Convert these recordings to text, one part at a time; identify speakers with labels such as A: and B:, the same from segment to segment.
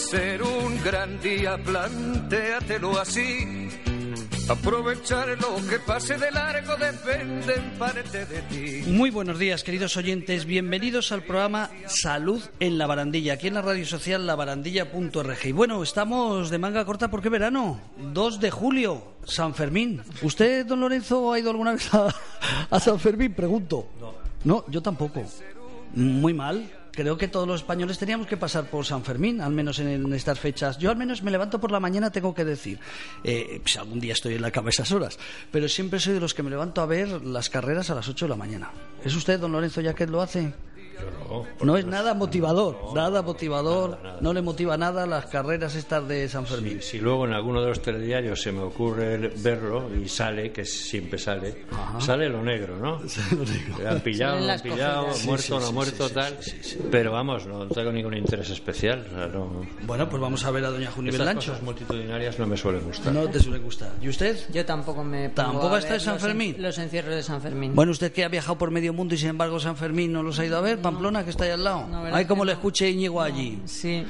A: Ser un gran día, plantéatelo así. Aprovechar lo que pase de largo depende en parte de ti.
B: Muy buenos días, queridos oyentes. Bienvenidos al programa Salud en la Barandilla, aquí en la radio social labarandilla.org. Y bueno, estamos de manga corta porque verano, 2 de julio, San Fermín. ¿Usted, don Lorenzo, ha ido alguna vez a, a San Fermín? Pregunto. No. No, yo tampoco. Muy mal. Creo que todos los españoles teníamos que pasar por San Fermín, al menos en, estas fechas. Yo al menos me levanto por la mañana, tengo que decir. Eh, pues algún día estoy en la cama esas horas, pero siempre soy de los que me levanto a ver las carreras a las 8 de la mañana. ¿Es usted, don Lorenzo, ya que lo hace?
C: No.
B: No es nada motivador, nada motivador, no le motiva nada las carreras estas de San Fermín.
C: Si luego en alguno de los telediarios se me ocurre verlo y sale, que siempre sale, sale lo negro, ¿no? Le han pillado, no han
D: las
C: pillado, muerto, no muerto, tal. Pero vamos, no tengo ningún interés especial. o sea, no-
B: Bueno, pues vamos a ver a doña Juni
C: Estas
B: Belancho.
C: cosas multitudinarias no me suelen gustar.
B: No te suele gustar. ¿Y usted?
D: Yo tampoco me
B: ¿Tampoco está en San
D: en-
B: Fermín?
D: Los encierros de San Fermín.
B: Bueno, usted que ha viajado por medio mundo y sin embargo San Fermín no los ha ido a ver, Pamplona, que está ahí al lado.
D: No, ¿verdad
B: Ay, como le
D: no?
B: escuche Íñigo allí.
D: Sí.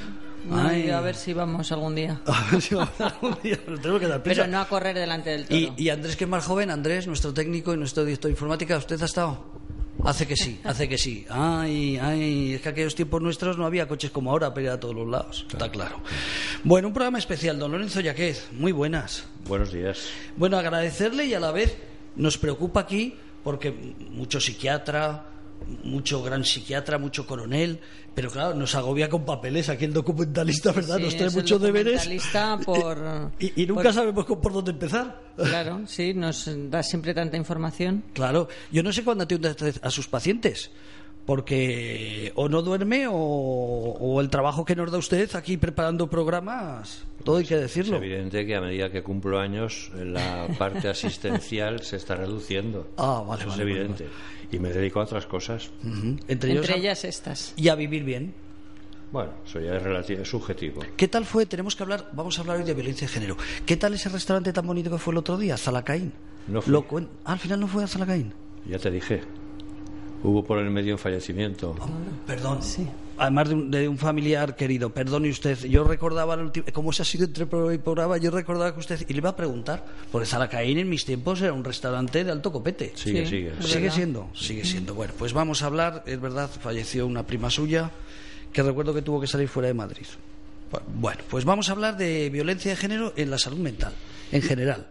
D: No,
B: Ay.
D: a ver si vamos algún día.
B: A ver si vamos algún día, pero tenemos que dar prisa.
D: Pero no a correr delante del toro.
B: y, y Andrés, que es más joven, Andrés, nuestro técnico y nuestro director de informática, ¿usted ha estado? Hace que sí, hace que sí. Ay, ay, es que aquellos tiempos nuestros no había coches como ahora para ir a todos los lados, está claro. Bueno, un programa especial, don Lorenzo Yaquez, muy buenas.
C: Buenos días.
B: Bueno, agradecerle y a la vez nos preocupa aquí porque mucho psiquiatra, mucho gran psiquiatra, mucho coronel, pero claro, nos agobia con papeles aquí el documentalista, ¿verdad?
D: Sí,
B: nos trae muchos deberes.
D: por-
B: Y, y nunca
D: por-
B: sabemos con- por dónde empezar.
D: Claro, sí, nos da siempre tanta información.
B: Claro, yo no sé cuándo atiende a sus pacientes, porque o no duerme o, o el trabajo que nos da usted aquí preparando programas, todo hay que
C: Es
B: decirlo.
C: evidente que a medida que cumplo años, la parte asistencial se está reduciendo.
B: Ah, vale,
C: Eso
B: vale,
C: es evidente. Y me dedico a otras cosas.
B: Entre, a-
D: ellas estas.
B: y a vivir bien.
C: Bueno, eso ya es relativo, es subjetivo.
B: ¿Qué tal fue? Tenemos que hablar, vamos a hablar hoy de violencia de género. ¿Qué tal ese restaurante tan bonito que fue el otro día, Zalacaín?
C: No fui.
B: Lo cuen- Ah, al final no fue a Zalacaín.
C: Ya te dije. Hubo por el medio un fallecimiento.
B: Perdón. Sí. Además de un, de un familiar querido, perdone usted, yo recordaba, el ulti- como se ha sido entre programa y programa, yo recordaba que usted, y le iba a preguntar, porque Zalacaín en mis tiempos era un restaurante de alto copete.
C: Sigue,
D: Sí.
C: sigue.
B: Sigue siendo, sigue siendo. Bueno, pues vamos a hablar, es verdad, falleció una prima suya que recuerdo que tuvo que salir fuera de Madrid. Bueno, pues vamos a hablar de violencia de género en la salud mental, en general.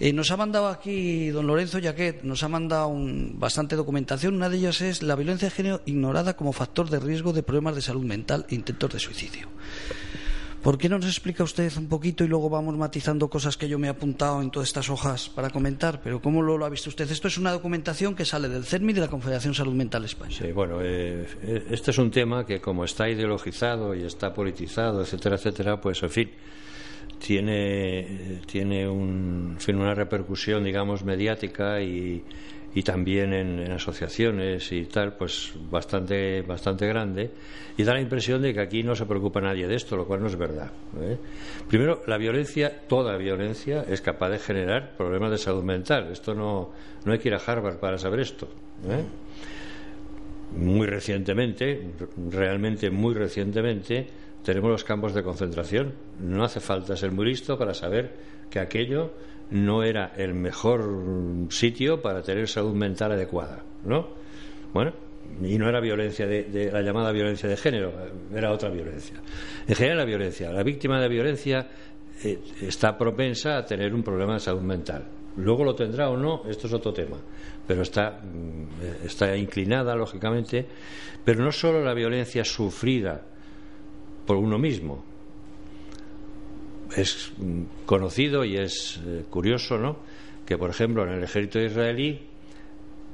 B: Eh, nos ha mandado aquí don Lorenzo Yaquet, nos ha mandado un- bastante documentación. Una de ellas es la violencia de género ignorada como factor de riesgo de problemas de salud mental e intentos de suicidio. ¿Por qué no nos explica usted un poquito y luego vamos matizando cosas que yo me he apuntado en todas estas hojas para comentar? Pero ¿cómo lo, lo ha visto usted? Esto es una documentación que sale del CERMI de la Confederación Salud Mental Española.
C: Sí, bueno, eh, eh, este es un tema que como está ideologizado y está politizado, etcétera, etcétera, pues en fin, tiene, tiene un, una repercusión, digamos, mediática y, y también en, en asociaciones y tal, pues bastante, bastante grande. Y da la impresión de que aquí no se preocupa nadie de esto, lo cual no es verdad. ¿eh? Primero, la violencia, toda violencia, es capaz de generar problemas de salud mental. Esto no, no hay que ir a Harvard para saber esto. ¿eh? muy recientemente, realmente muy recientemente, tenemos los campos de concentración. No hace falta ser muy listo para saber que aquello no era el mejor sitio para tener salud mental adecuada, ¿no? Bueno, y no era violencia de, la llamada violencia de género, era otra violencia. En general la violencia, la víctima de violencia eh, está propensa a tener un problema de salud mental. Luego lo tendrá o no, esto es otro tema, pero está, mm, está inclinada, lógicamente, pero no solo la violencia sufrida por uno mismo. Es mm, conocido y es eh, curioso, ¿no? que, por ejemplo, en el ejército israelí,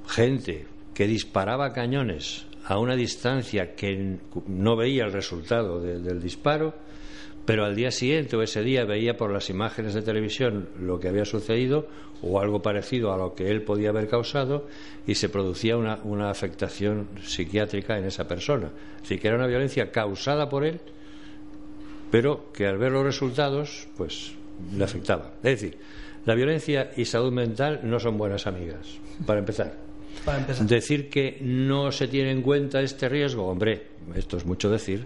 C: gente que disparaba cañones a una distancia que no veía el resultado del disparo, pero al día siguiente o ese día veía por las imágenes de televisión lo que había sucedido o algo parecido a lo que él podía haber causado y se producía una, afectación psiquiátrica en esa persona. Así que era una violencia causada por él, pero que al ver los resultados, pues le afectaba. Es decir, la violencia y salud mental no son buenas amigas, para empezar.
B: Para empezar.
C: Decir que no se tiene en cuenta este riesgo, hombre, esto es mucho decir.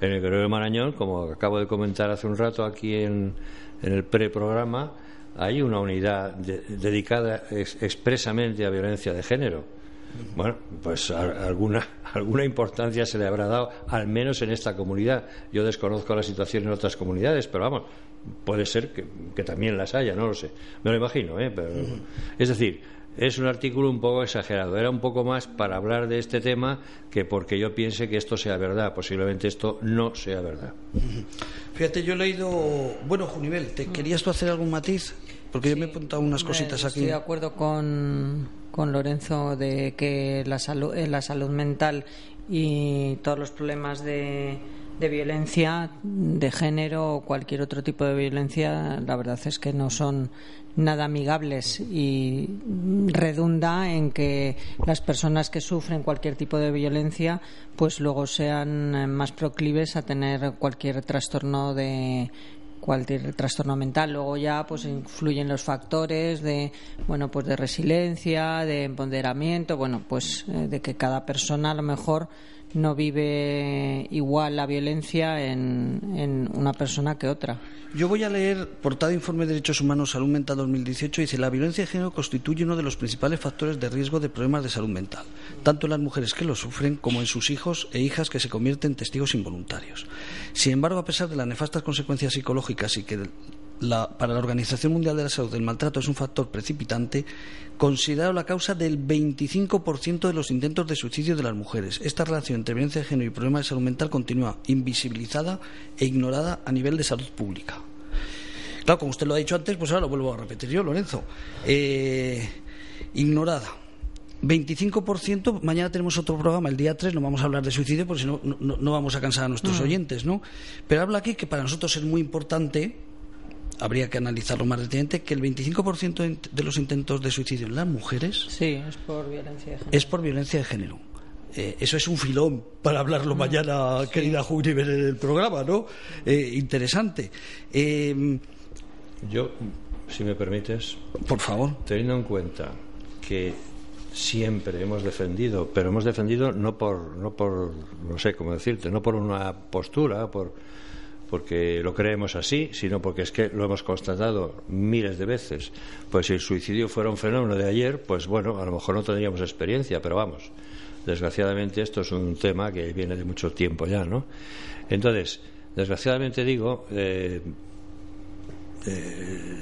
C: En el Guerrero de Marañón, como acabo de comentar hace un rato aquí en, en el preprograma, hay una unidad de- dedicada ex- expresamente a violencia de género. Bueno, pues a- alguna, alguna importancia se le habrá dado, al menos en esta comunidad. Yo desconozco la situación en otras comunidades, pero vamos, puede ser que, que también las haya, no lo sé. Me lo imagino, ¿eh? Pero, Es decir, es un artículo un poco exagerado. Era un poco más para hablar de este tema que porque yo piense que esto sea verdad. Posiblemente esto no sea verdad.
B: Fíjate, yo he leído. Bueno, Junivel, ¿te querías tú hacer algún matiz? Porque yo me he apuntado unas cositas
D: Estoy
B: aquí.
D: de acuerdo con, con Lorenzo de que la salud, eh, la salud mental y todos los problemas de, de violencia de género o cualquier otro tipo de violencia, la verdad es que no son nada amigables y redunda en que las personas que sufren cualquier tipo de violencia pues luego sean más proclives a tener cualquier trastorno de cualquier trastorno mental. Luego ya pues influyen los factores de bueno pues de resiliencia de empoderamiento bueno pues eh, de que cada persona a lo mejor no vive igual la violencia en, en una persona que otra
B: Yo voy a leer portada Informe de Derechos Humanos Salud Mental 2018. Dice: La violencia de género constituye uno de los principales factores de riesgo de problemas de salud mental, tanto en las mujeres que lo sufren como en sus hijos e hijas que se convierten en testigos involuntarios. Sin embargo, a pesar de las nefastas consecuencias psicológicas y que la- para la Organización Mundial de la Salud el maltrato es un factor precipitante, considerado la causa del 25% de los intentos de suicidio de las mujeres. Esta relación entre violencia de género y problemas de salud mental continúa invisibilizada e ignorada a nivel de salud pública. Claro, como usted lo ha dicho antes, pues ahora lo vuelvo a repetir yo, Lorenzo. Eh, ignorada. 25%, mañana tenemos otro programa, el día 3, no vamos a hablar de suicidio porque si no, no, no vamos a cansar a nuestros oyentes, ¿no? Pero habla aquí que para nosotros es muy importante, habría que analizarlo más detenidamente, que el 25% de los intentos de suicidio en las mujeres
D: sí es por violencia de género
B: es por violencia de género. Eh, eso es un filón para hablarlo mañana, querida Juniver, en el programa, ¿no? Eh, interesante. Eh,
C: Yo, si me permites,
B: por favor.
C: teniendo en cuenta que siempre hemos defendido, pero hemos defendido no por, no por, no sé cómo decirte, no por una postura, por, porque lo creemos así, sino porque es que lo hemos constatado miles de veces. Pues si el suicidio fuera un fenómeno de ayer, pues bueno, a lo mejor no tendríamos experiencia, pero vamos, desgraciadamente esto es un tema que viene de mucho tiempo ya, ¿no? Entonces, desgraciadamente digo, eh,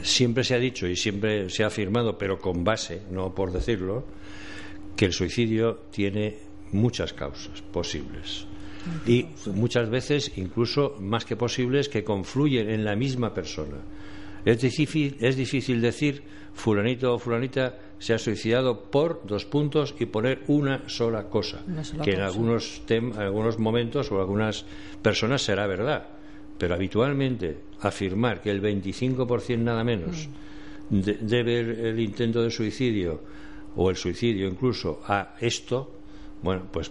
C: siempre se ha dicho y siempre se ha afirmado, pero con base, no por decirlo, que el suicidio tiene muchas causas posibles. Y muchas veces, incluso más que posibles, que confluyen en la misma persona. Es difícil, es difícil decir fulanito o fulanita se ha suicidado por dos puntos y poner una sola cosa,
D: Una sola
C: que en algunos, tem- algunos momentos o algunas personas será verdad, pero habitualmente afirmar que el 25% nada menos de- debe el, el intento de suicidio o el suicidio incluso a esto, bueno, pues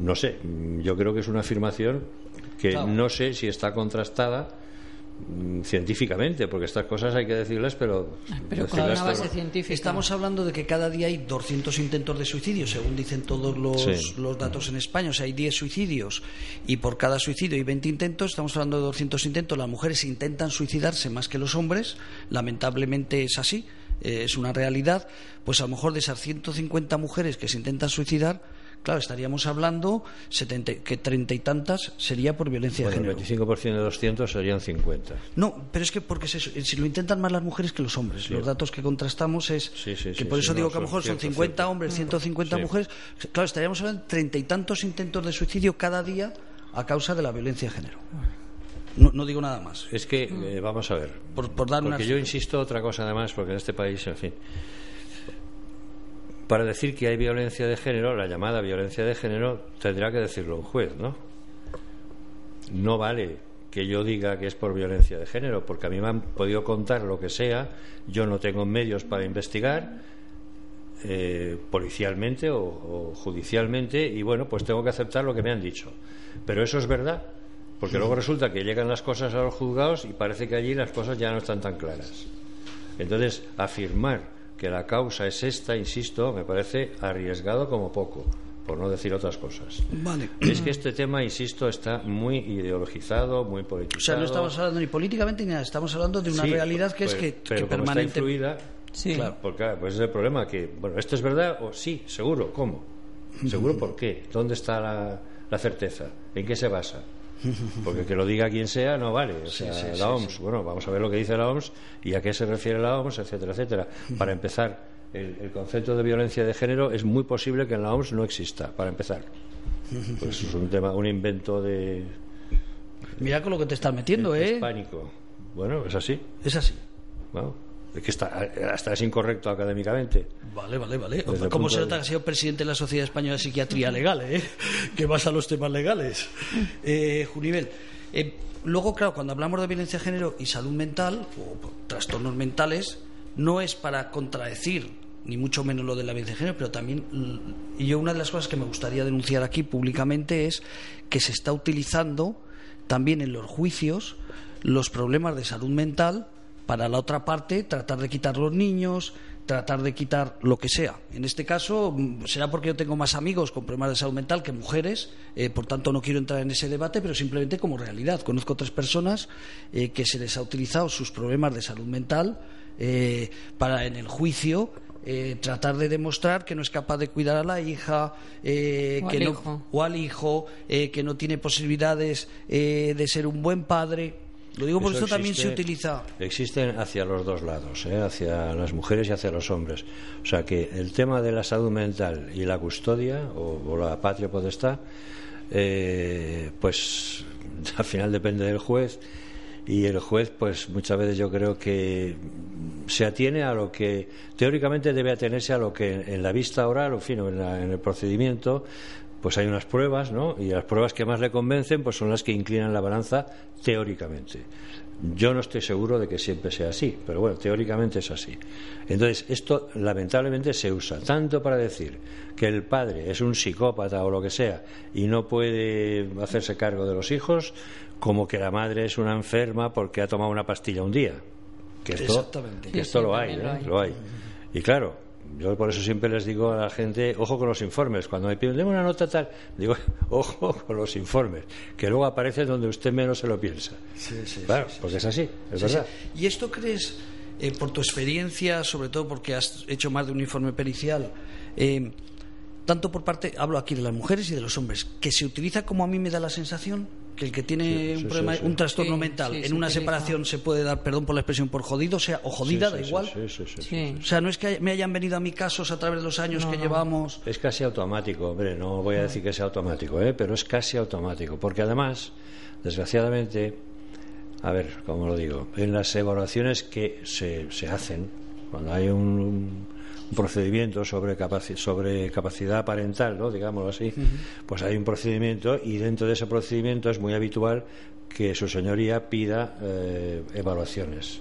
C: no sé, yo creo que es una afirmación que
B: Claro.
C: no sé si está contrastada mm, científicamente, porque estas cosas hay que decirlas, pero,
D: pero con una base
C: todo-
D: científica
B: Estamos hablando de que cada día hay 200 intentos de suicidio, según dicen todos los,
C: Sí.
B: los datos en España. O sea, hay 10 suicidios y por cada suicidio hay 20 intentos. Estamos hablando de 200 intentos. Las mujeres intentan suicidarse más que los hombres. Lamentablemente es así, eh, es una realidad. Pues a lo mejor de esas 150 mujeres que se intentan suicidar, claro, estaríamos hablando 70 que treinta y tantas sería por violencia
C: Bueno,
B: de
C: el
B: género.
C: 25% de 200 serían 50.
B: No, pero es que porque se- si lo intentan más las mujeres que los hombres. Los datos que contrastamos es
C: Sí, sí,
B: que por eso
C: no,
B: digo que a lo mejor son
C: cierto,
B: 50
C: cierto.
B: hombres, 150
C: Sí.
B: mujeres. Claro, estaríamos hablando de treinta y tantos intentos de suicidio cada día a causa de la violencia de género. No, digo nada más.
C: Es que, eh, vamos a ver.
B: Por, dar
C: porque yo insisto otra cosa además, porque en este país, en fin. Para decir que hay violencia de género, la llamada violencia de género, tendrá que decirlo un juez, ¿no? No vale que yo diga que es por violencia de género, porque a mí me han podido contar lo que sea, yo no tengo medios para investigar eh, policialmente o, judicialmente y bueno, pues tengo que aceptar lo que me han dicho. Pero eso es verdad, porque luego resulta que llegan las cosas a los juzgados y parece que allí las cosas ya no están tan claras. Entonces, afirmar que la causa es esta, insisto, me parece arriesgado como poco por no decir otras cosas.
B: Vale.
C: Es que este tema, insisto, está muy ideologizado, muy politizado.
B: O sea, no estamos hablando ni políticamente ni nada, estamos hablando de una realidad que es que,
C: pero
B: que permanente...
C: está influida, sí. claro, porque pues es el problema que, bueno, ¿esto es verdad? o sí, seguro, ¿cómo? ¿Seguro por qué? ¿Dónde está la, la certeza? ¿En qué se basa? Porque que lo diga quien sea no vale. O sea, la OMS, bueno, vamos a ver lo que dice la OMS y a qué se refiere la OMS, etcétera, etcétera. Para empezar, el, concepto de violencia de género es muy posible que en la OMS no exista, para empezar. Pues es un tema, un invento de.
B: Mira con lo que te estás metiendo, ¿eh?
C: Es pánico. Bueno, es así.
B: Es así.
C: Bueno, que está, hasta es incorrecto académicamente.
B: Vale, vale, vale. ¿Cómo se nota que ha sido presidente de la Sociedad Española de Psiquiatría Legal, eh? que vas a los temas legales? Eh, Junivel, eh, luego, claro, cuando hablamos de violencia de género y salud mental, o trastornos mentales, no es para contradecir ni mucho menos lo de la violencia de género, pero también, y yo una de las cosas que me gustaría denunciar aquí públicamente es que se está utilizando también en los juicios los problemas de salud mental para la otra parte tratar de quitar los niños, tratar de quitar lo que sea. En este caso mm, será porque yo tengo más amigos con problemas de salud mental que mujeres, eh, por tanto no quiero entrar en ese debate, pero simplemente como realidad. Conozco otras personas eh, que se les ha utilizado sus problemas de salud mental eh, para en el juicio eh, tratar de demostrar que no es capaz de cuidar a la hija
D: eh,
B: o, que
D: al
B: no,
D: hijo.
B: o al hijo, eh, que no tiene posibilidades de ser un buen padre. Lo digo por eso, también se utiliza.
C: Existen hacia los dos lados, hacia las mujeres y hacia los hombres. O sea que el tema de la salud mental y la custodia o, la patria potestad, pues al final depende del juez y el juez pues muchas veces yo creo que se atiene a lo que teóricamente debe atenerse a lo que en la vista oral o fin, en, en el procedimiento pues hay unas pruebas, ¿no? Y las pruebas que más le convencen pues son las que inclinan la balanza teóricamente. Yo no estoy seguro de que siempre sea así, pero bueno, teóricamente es así. Entonces, esto lamentablemente se usa tanto para decir que el padre es un psicópata o lo que sea y no puede hacerse cargo de los hijos, como que la madre es una enferma porque ha tomado una pastilla un día. Que esto,
B: Exactamente.
C: Que esto lo, hay, ¿eh? lo, hay, Y claro, yo por eso siempre les digo a la gente, ojo con los informes. Cuando me piden, una nota tal, digo, ojo con los informes, que luego aparece donde usted menos se lo piensa.
B: Sí, sí,
C: claro, porque es así, es verdad.
B: ¿Y esto crees, eh, por tu experiencia, sobre todo porque has hecho más de un informe pericial, eh, tanto por parte, hablo aquí de las mujeres y de los hombres, que se utiliza como a mí me da la sensación que el que tiene un problema, un trastorno mental en una separación se puede dar, perdón por la expresión, por jodido, o sea, o jodida, da igual. O sea, no es que me hayan venido a mí casos a través de los años que llevamos.
C: Es casi automático, hombre, no voy a decir que sea automático, ¿eh? pero es casi automático, porque además, desgraciadamente, a ver, ¿cómo lo digo? En las evaluaciones que se, se hacen, cuando hay un, procedimiento sobre, sobre capacidad parental, ¿no? digámoslo así, pues hay un procedimiento y dentro de ese procedimiento es muy habitual que su señoría pida eh, evaluaciones.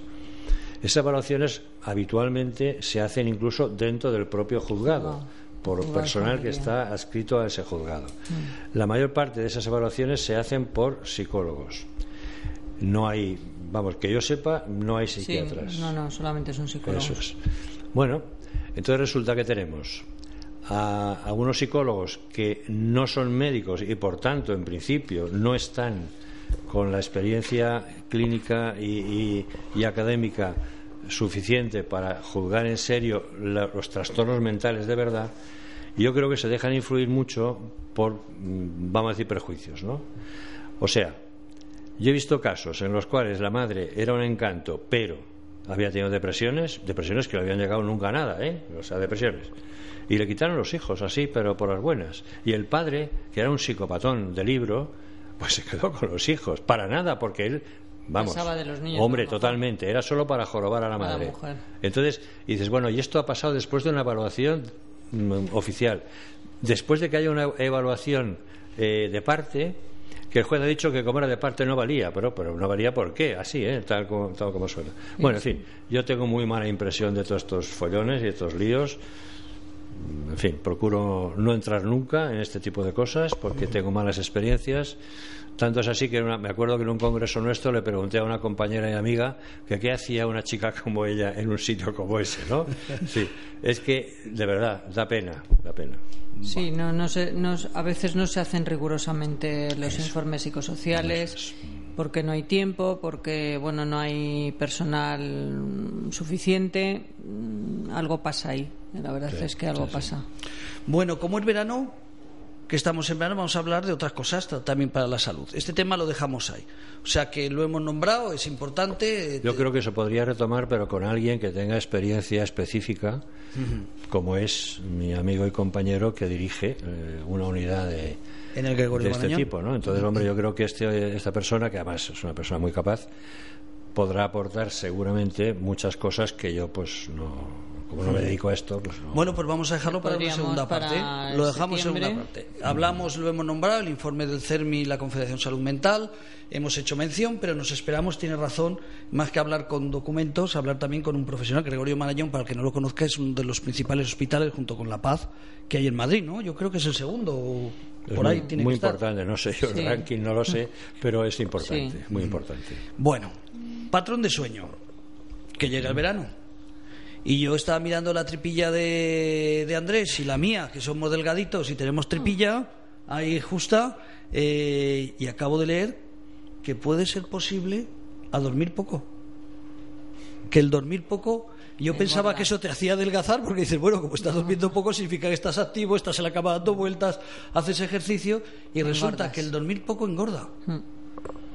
C: Esas evaluaciones habitualmente se hacen incluso dentro del propio juzgado. por personal que está adscrito a ese juzgado. La mayor parte de esas evaluaciones se hacen por psicólogos. No hay, vamos, que yo sepa, no hay psiquiatras.
D: no, no, solamente son psicólogos.
C: Eso es. Bueno, entonces resulta que tenemos a algunos psicólogos que no son médicos y por tanto en principio no están con la experiencia clínica y, académica suficiente para juzgar en serio los trastornos mentales de verdad, yo creo que se dejan influir mucho por, mm, vamos a decir, prejuicios, ¿no? O sea, yo he visto casos en los cuales la madre era un encanto, pero había tenido depresiones, depresiones que no habían llegado nunca a nada, ¿eh? O sea, depresiones. Y le quitaron los hijos así, pero por las buenas. Y el padre, que era un psicopatón de libro, pues se quedó con los hijos. Para nada, porque él Vamos,
D: de los niños,
C: hombre, totalmente. Era solo para jorobar a la
D: A la
C: madre.
D: mujer.
C: Entonces, dices, bueno, y esto ha pasado después de una evaluación mm, oficial. Después de que haya una evaluación eh, de parte, que el juez ha dicho que como era de parte no valía, pero, pero no valía por qué, así, ¿eh? tal, como, tal como suena. Bueno, en fin, yo tengo muy mala impresión de todos estos follones y estos líos. En fin, procuro no entrar nunca en este tipo de cosas porque tengo malas experiencias. Tanto es así que una- me acuerdo que en un congreso nuestro le pregunté a una compañera y amiga que qué hacía una chica como ella en un sitio como ese, ¿no? Sí, es que de verdad da pena, da pena.
D: Sí, no, no se- no- a veces no se hacen rigurosamente los informes psicosociales porque no hay tiempo, porque bueno no hay personal suficiente. Mm, Algo pasa ahí. La verdad es que algo pasa.
B: Bueno, como es verano, que estamos en verano, vamos a hablar de otras cosas ta- también para la salud. Este tema lo dejamos ahí. O sea que lo hemos nombrado, es importante. eh,
C: Yo creo que se podría retomar, pero con alguien que tenga experiencia específica, como es mi amigo y compañero que dirige eh, una unidad de,
B: En el Gregorio
C: de este
B: Marañón.
C: tipo, ¿no? Entonces, hombre, yo creo que este, esta persona, que además es una persona muy capaz, podrá aportar seguramente muchas cosas que yo, pues, no, como no me dedico a esto, pues no.
B: Bueno, pues vamos a dejarlo para una segunda
D: para
B: parte. Lo dejamos en segunda parte. Hablamos, lo hemos nombrado, el informe del CERMI y la Confederación Salud Mental. Hemos hecho mención, pero nos esperamos, tiene razón, más que hablar con documentos, hablar también con un profesional. Gregorio Marañón, para el que no lo conozca, es uno de los principales hospitales, junto con La Paz, que hay en Madrid, ¿no? Yo creo que es el segundo, o
C: es
B: por
C: muy,
B: ahí tiene
C: muy
B: que estar.
C: importante, no sé yo el ranking, no lo sé, pero es importante,
D: Sí.
C: muy importante.
B: Bueno, patrón de sueño, que llega el verano. Y yo estaba mirando la tripilla de, de Andrés y la mía, que somos delgaditos y tenemos tripilla ahí justa, eh, y acabo de leer que puede ser posible a dormir poco. Que el dormir poco, yo pensaba que eso te hacía adelgazar, porque dices, bueno, como estás durmiendo poco, significa que estás activo, estás en la cama dando vueltas, haces ejercicio, y resulta
D: Engordas.
B: que el dormir poco engorda.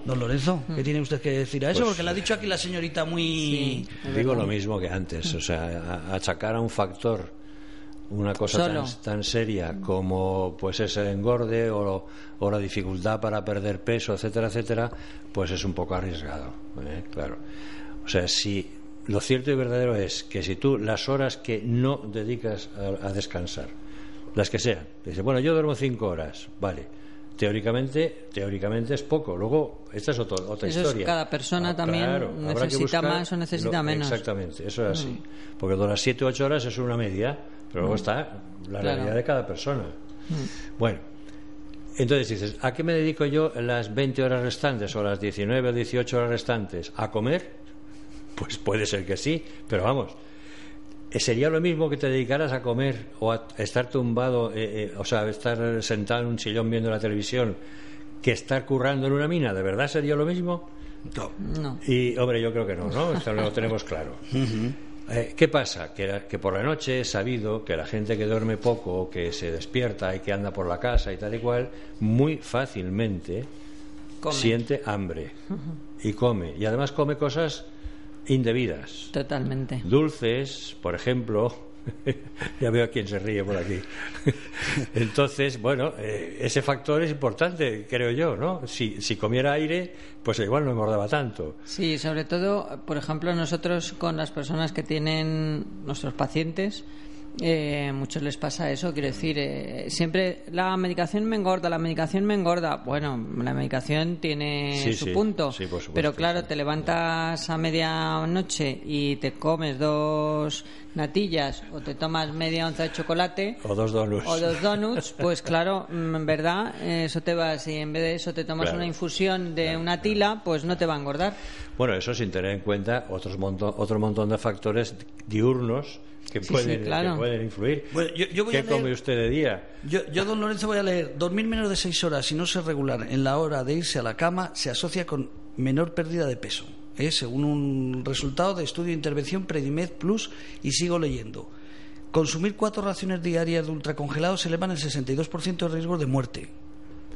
B: Don Lorenzo, ¿qué tiene usted que decir a eso?
C: Pues,
B: Porque le ha dicho aquí la señorita muy...
C: Digo lo mismo que antes, o sea, achacar a un factor una cosa tan, tan seria como pues es el engorde o, o la dificultad para perder peso, etcétera, etcétera, pues es un poco arriesgado, ¿eh? claro. O sea, si lo cierto y verdadero es que si tú las horas que no dedicas a, a descansar, las que sean, dices, bueno, yo duermo cinco horas, vale. Teóricamente, teóricamente es poco. Luego, esta es otro- otra
D: Eso es,
C: historia.
D: cada persona también
C: habrá que
D: necesita más o necesita menos.
C: Exactamente, eso es así. Porque de las 7 o 8 horas es una media, pero luego está la
D: Claro.
C: realidad de cada persona. Bueno, entonces dices, ¿a qué me dedico yo las 20 horas restantes o las 19 o 18 horas restantes? ¿A comer? Pues puede ser que sí, pero vamos. ¿Sería lo mismo que te dedicaras a comer o a estar tumbado, eh, eh, o sea, estar sentado en un sillón viendo la televisión, que estar currando en una mina? ¿De verdad sería lo mismo?
D: No.
C: Y, hombre, yo creo que no, ¿no? Esto lo tenemos claro. Eh, ¿Qué pasa? Que, que por la noche he sabido que la gente que duerme poco, que se despierta y que anda por la casa y tal y cual, muy fácilmente
D: Come.
C: siente hambre y come. Y además come cosas indebidas.
D: Totalmente.
C: Dulces, por ejemplo. ya veo a quién se ríe por aquí. Entonces, bueno, eh, ese factor es importante, creo yo, ¿no? Si, si comiera aire, pues igual no engordaba tanto.
D: Sí, sobre todo, por ejemplo, nosotros con las personas que tienen nuestros pacientes, eh, muchos les pasa eso. Quiero decir, eh, siempre la medicación me engorda, la medicación me engorda. Bueno, la medicación tiene
C: Sí,
D: su
C: sí,
D: punto,
C: sí, por supuesto,
D: pero claro, te levantas a medianoche y te comes dos natillas o te tomas media onza de chocolate.
C: O dos donuts.
D: O dos donuts, pues claro, mm, en verdad, eso te va, si en vez de eso te tomas
C: Claro.
D: una infusión de una tila, pues no te va a engordar.
C: Bueno, eso sin tener en cuenta otros monto- otro montón de factores diurnos que,
D: Sí,
C: pueden,
D: sí, claro.
C: que pueden influir.
B: Bueno, yo- yo voy
C: ¿Qué
B: a leer-
C: come usted de día?
B: Yo, yo, don Lorenzo, voy a leer. Dormir menos de seis horas y no ser regular en la hora de irse a la cama se asocia con menor pérdida de peso. ¿eh? Según un resultado de estudio de intervención Predimed Plus, y sigo leyendo. Consumir cuatro raciones diarias de ultracongelados elevan el 62% de riesgo de muerte.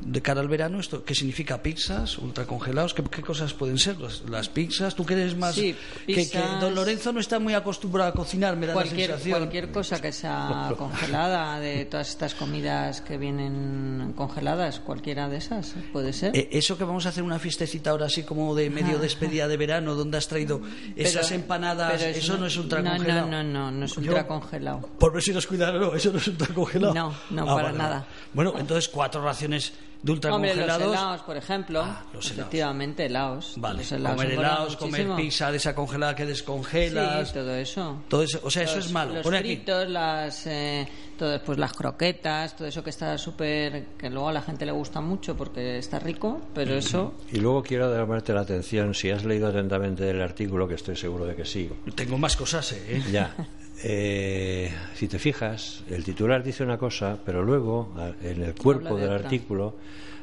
B: De cara al verano, esto ¿qué significa pizzas, ultracongelados? ¿Qué, qué cosas pueden ser? Las, pizzas, tú eres más...
D: Sí,
B: que, don Lorenzo no está muy acostumbrado a cocinar, me da
D: cualquier,
B: la sensación.
D: Cualquier cosa que sea congelada, de todas estas comidas que vienen congeladas, cualquiera de esas, puede ser.
B: Eh, eso que vamos a hacer una fiestecita ahora así como de medio despedida de verano, donde has traído esas empanadas, eso no, es ultracongelado.
D: No, no, no, no, es ultracongelado.
B: Por ver si nos cuidan, no, eso no es ultracongelado.
D: No, no, ah, para nada.
B: Bueno, entonces cuatro raciones de ultracongelados.
D: Hombre, los helados, por ejemplo. Ah, los Efectivamente, helados.
B: Vale, comer helados, comer pizza de esa congelada que descongelas.
D: Sí, todo eso.
B: Todo eso o sea, eso es malo.
D: Los fritos, las, eh, todo, pues las croquetas, todo eso que está súper... que luego a la gente le gusta mucho porque está rico, pero eso...
C: Y luego quiero llamarte la atención, si has leído atentamente el artículo, que estoy seguro de que sí.
B: Tengo más cosas, ¿eh?
C: Ya. Eh, si te fijas, el titular dice una cosa, pero luego, en el cuerpo del artículo,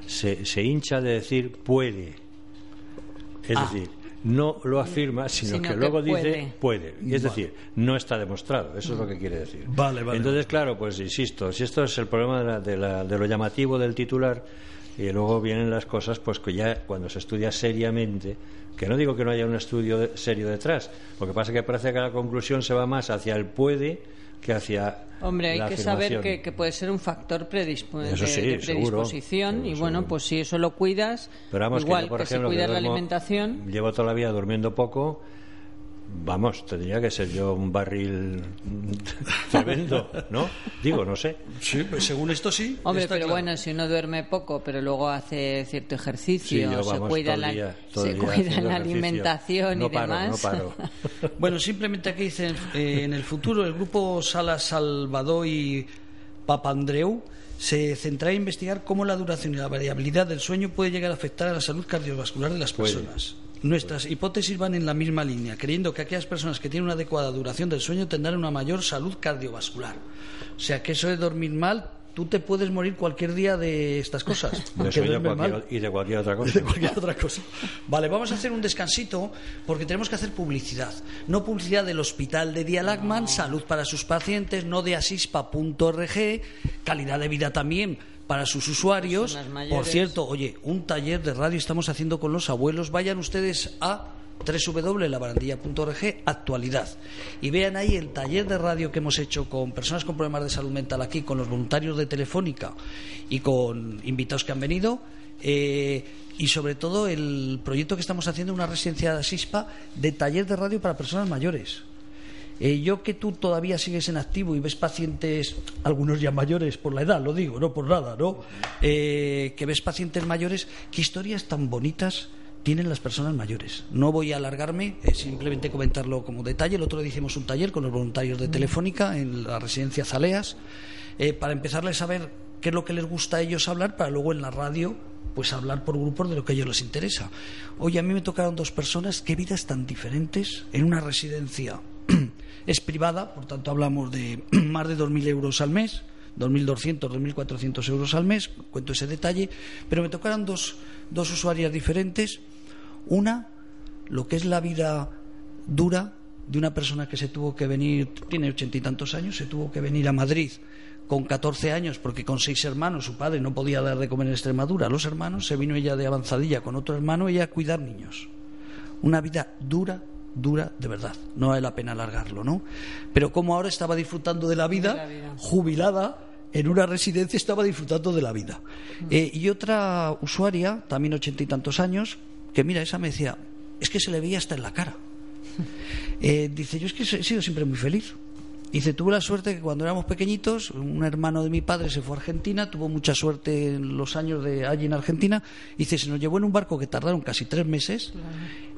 C: se, se, hincha de decir puede. Es ah. decir, no lo afirma, sino, que, luego dice puede. Es decir, no está demostrado. Eso es lo que quiere decir.
B: Vale, vale.
C: Entonces, claro, pues insisto, si esto es el problema de, de lo llamativo del titular, y luego vienen las cosas, pues que ya cuando se estudia seriamente que no digo que no haya un estudio serio detrás, lo que pasa es que parece que la conclusión se va más hacia el puede que hacia
D: Hombre, hay
C: que
D: saber que, puede ser un factor de, predisposición y bueno, pues si eso lo cuidas, igual que, se cuida la alimentación.
C: Llevo toda la vida durmiendo poco Vamos, tendría que ser yo un barril tremendo, ¿no? Digo, no sé.
B: Sí, pues según esto sí.
D: Hombre, pero bueno, si uno duerme poco, pero luego hace cierto ejercicio, se cuida la, se cuida la alimentación y demás.
B: bueno, simplemente aquí dicen, eh, en el futuro el grupo Sala Salvador y Papandreou se centrará en investigar cómo la duración y la variabilidad del sueño puede llegar a afectar a la salud cardiovascular de las personas. Nuestras hipótesis van en la misma línea, creyendo que aquellas personas que tienen una adecuada duración del sueño tendrán una mayor salud cardiovascular. O sea, que eso de dormir mal, tú te puedes morir cualquier día de estas cosas.
C: y de cualquier otra cosa.
B: de cualquier otra cosa. Vale, vamos a hacer un descansito porque tenemos que hacer publicidad. No publicidad del hospital de Dialagman, salud para sus pacientes, no de asispa.org, calidad de vida también para sus usuarios. Por cierto, oye, un taller de radio estamos haciendo con los abuelos. Vayan ustedes a www.labarandilla.org actualidad y vean ahí el taller de radio que hemos hecho con personas con problemas de salud mental aquí, con los voluntarios de Telefónica y con invitados que han venido. Eh, y sobre todo el proyecto que estamos haciendo, una residencia de SISPA de taller de radio para personas mayores. Eh, yo que tú todavía sigues en activo y ves pacientes, algunos ya mayores por la edad, lo digo, no por nada, ¿no? Eh, que ves pacientes mayores, qué historias tan bonitas tienen las personas mayores. No voy a alargarme, eh, simplemente comentarlo como detalle. El otro día hicimos un taller con los voluntarios de Telefónica en la residencia Zaleas para empezarles a ver qué es lo que les gusta a ellos hablar para luego en la radio pues hablar por grupos de lo que a ellos les interesa. Hoy a mí me tocaron dos personas, qué vidas tan diferentes en una residencia es privada, por tanto hablamos de más de 2.000 euros al mes, 2.200, 2.400 euros al mes, cuento ese detalle, pero me tocaron dos, dos usuarias diferentes. Una, lo que es la vida dura de una persona que se tuvo que venir, tiene ochenta y tantos años, se tuvo que venir a Madrid con 14 años, porque con seis hermanos su padre no podía dar de comer en Extremadura a los hermanos, se vino ella de avanzadilla con otro hermano, ella a cuidar niños. Una vida dura, dura de verdad. No vale la pena alargarlo, ¿no? Pero como ahora estaba disfrutando de la vida, jubilada, en una residencia estaba disfrutando de la vida. Eh, y otra usuaria, también ochenta y tantos años, que mira, esa me decía, es que se le veía hasta en la cara. Eh, dice, yo es que he sido siempre muy feliz. Dice, tuve la suerte que cuando éramos pequeñitos, un hermano de mi padre se fue a Argentina, tuvo mucha suerte en los años de allí en Argentina. Dice, se nos llevó en un barco que tardaron casi tres meses.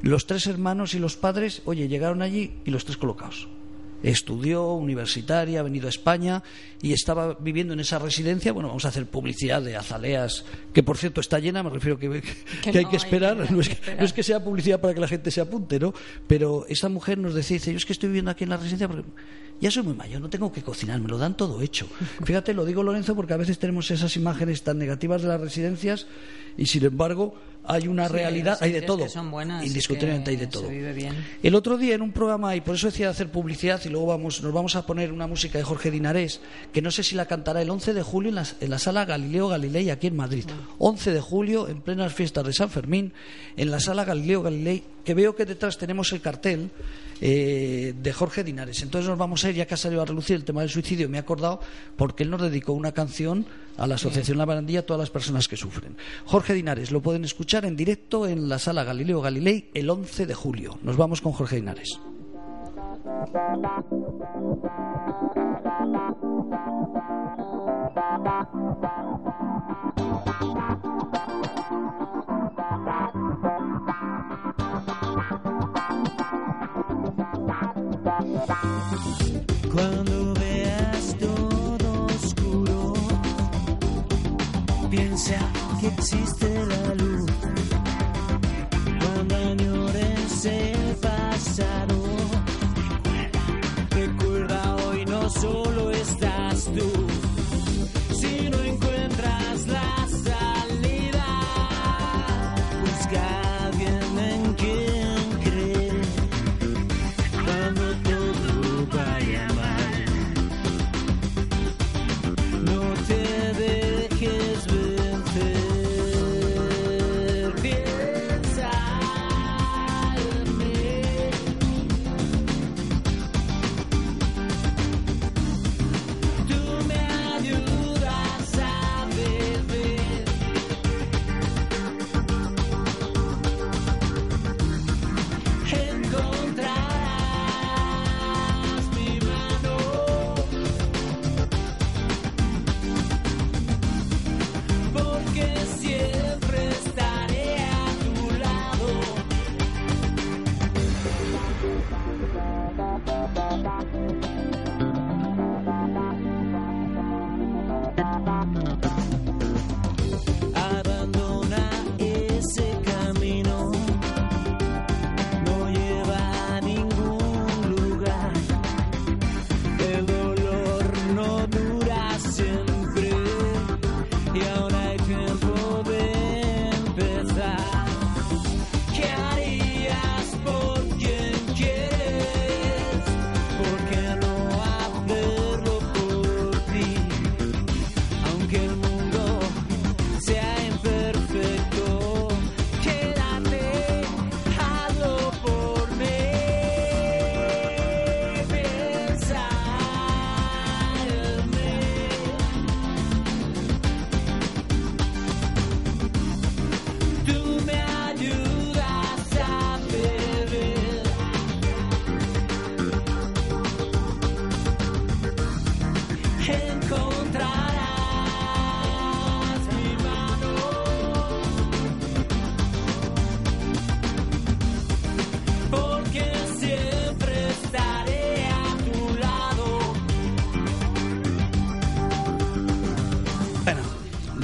B: Los tres hermanos y los padres, oye, llegaron allí y los tres colocados estudió, universitaria, ha venido a España y estaba viviendo en esa residencia. Bueno, vamos a hacer publicidad de Azaleas, que por cierto está llena, me refiero que, que, hay que esperar. no, es que, sea publicidad para que la gente se apunte, ¿no? Pero esa mujer nos decía, dice, yo es que estoy viviendo aquí en la residencia porque ya soy muy mayor, no tengo que cocinar, me lo dan todo hecho. Fíjate, lo digo Lorenzo porque a veces tenemos esas imágenes tan negativas de las residencias y sin embargo hay una
D: Sí,
B: realidad, hay de todo.
D: que son buenas,
B: Indiscutiblemente hay de todo. El otro día en un programa, y por eso decía hacer publicidad, y luego vamos, nos vamos a poner una música de Jorge Dinarés, que no sé si la cantará el 11 de julio en la, en la sala Galileo Galilei aquí en Madrid. 11 de julio, en plenas fiestas de San Fermín, en la sala Galileo Galilei, que veo que detrás tenemos el cartel eh, de Jorge Dinares. Entonces nos vamos a ir, ya que ha salido a relucir el tema del suicidio, me he acordado, porque él nos dedicó una canción a la Asociación La Barandilla a todas las personas que sufren. Jorge Dinares, lo pueden escuchar en directo en la sala Galileo Galilei el 11 de julio. Nos vamos con Jorge Dinares.
E: Piensa que existe la luz.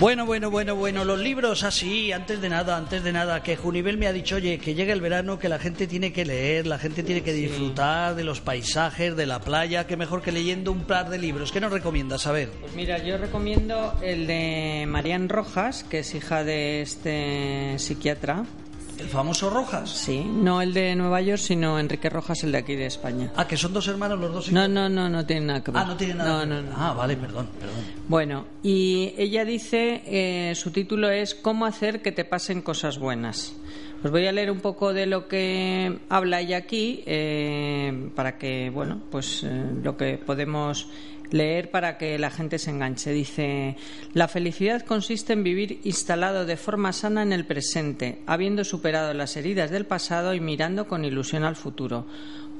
B: Bueno, bueno, bueno, bueno, los libros así, antes de nada, antes de nada, que Junivel me ha dicho, oye, que llegue el verano, que la gente tiene que leer, la gente tiene que disfrutar de los paisajes, de la playa, que mejor que leyendo un par de libros. ¿Qué nos recomiendas? A ver.
D: Pues mira, yo recomiendo el de Marian Rojas, que es hija de este psiquiatra.
B: ¿El famoso Rojas?
D: Sí, no el de Nueva York, sino Enrique Rojas, el de aquí de España.
B: Ah, que son dos hermanos los dos.
D: No, no, no, no tiene nada que ver.
B: Ah, no tiene nada.
D: No,
B: que
D: no,
B: ver.
D: no.
B: Ah, vale, perdón, perdón.
D: Bueno, y ella dice, eh, su título es ¿Cómo hacer que te pasen cosas buenas? Os voy a leer un poco de lo que habla ella aquí, eh, para que, bueno, pues eh, lo que podemos leer para que la gente se enganche. Dice, la felicidad consiste en vivir instalado de forma sana en el presente, habiendo superado las heridas del pasado y mirando con ilusión al futuro.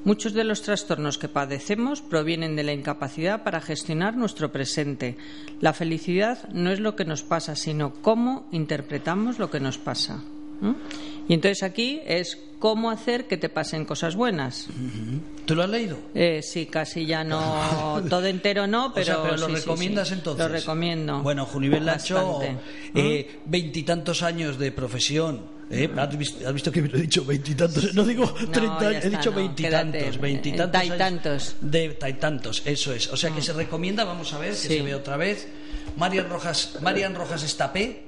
D: Muchos de los trastornos que padecemos provienen de la incapacidad para gestionar nuestro presente. La felicidad no es lo que nos pasa, sino cómo interpretamos lo que nos pasa. Y entonces aquí es cómo hacer que te pasen cosas buenas.
B: ¿Tú lo has leído?
D: Eh, sí, casi ya no, todo entero no, pero,
B: o sea, pero lo
D: sí,
B: recomiendas
D: sí.
B: entonces.
D: Lo recomiendo.
B: Bueno, Junivel Lacho, eh, veintitantos años de profesión. ¿eh? ¿Has, visto, has visto que me lo he dicho? Veintitantos. No digo treinta he dicho veintitantos. Veintitantos.
D: eh,
B: años
D: taitantos.
B: De taitantos, eso es. O sea que se recomienda, vamos a ver, que
D: Sí.
B: se ve otra vez. Marian Rojas, Marian Rojas Estapé.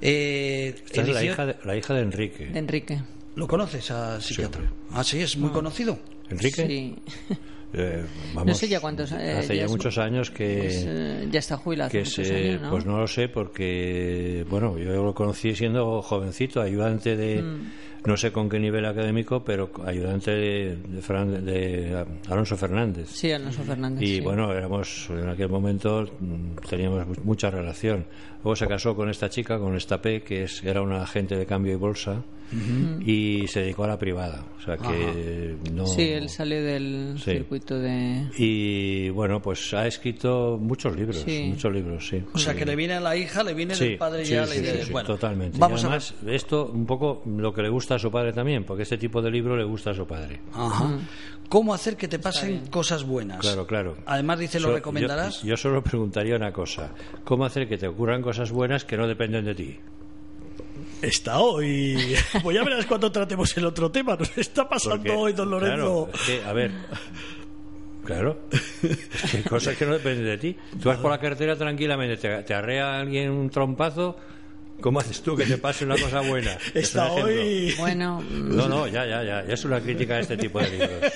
B: Eh,
C: Esta es la hija, de, la hija de Enrique.
D: De Enrique.
B: ¿Lo conoces a psiquiatra? ah, sí, es muy conocido.
C: ¿Enrique?
D: Sí.
C: Eh,
D: No sé ya cuántos, eh,
C: Hace ya muchos años que.
D: Pues, eh, ya está jubilado hace
C: que
D: muchos
C: se,
D: años, ¿no?
C: pues no lo sé porque bueno yo lo conocí siendo jovencito ayudante de
D: Mm.
C: no sé con qué nivel académico pero ayudante de, de Fran- de Alonso Fernández
D: Sí, Alonso Fernández.
C: y
D: sí.
C: bueno éramos en aquel momento mm, teníamos mu- mucha relación luego se casó con esta chica con esta P que es, era una agente de cambio y bolsa y se dedicó a la privada o sea que no
D: Sí, él salió del
C: Sí.
D: circuito de...
C: y bueno pues ha escrito muchos libros
D: Sí.
C: muchos libros sí
B: O sea, que le viene a la hija, le viene del padre
C: sí,
B: ya
C: sí,
B: la idea
C: sí,
B: de-
C: sí,
B: bueno,
C: totalmente.
B: Vamos
C: y
B: a ver.
C: además, esto un poco lo que le gusta a su padre también, porque este tipo de libro le gusta a su padre.
B: Ajá. ¿Cómo hacer que te pasen cosas buenas?
C: Claro, claro.
B: Además dice, ¿lo
C: So-
B: recomendarás?
C: Yo, yo solo preguntaría una cosa: ¿cómo hacer que te ocurran cosas buenas que no dependen de ti?
F: Está hoy. Pues ya verás cuando tratemos el otro tema. Nos está pasando
C: Porque,
F: hoy, don Lorenzo.
C: Claro, es que, a ver. Claro, es que hay cosas que no dependen de ti. Tú vas por la carretera tranquilamente, te, te arrea alguien un trompazo. ¿Cómo haces tú que te pase una cosa buena? Es
F: Está hoy.
D: Bueno,
C: No, no, ya, ya, ya. Ya es una crítica a este tipo de libros.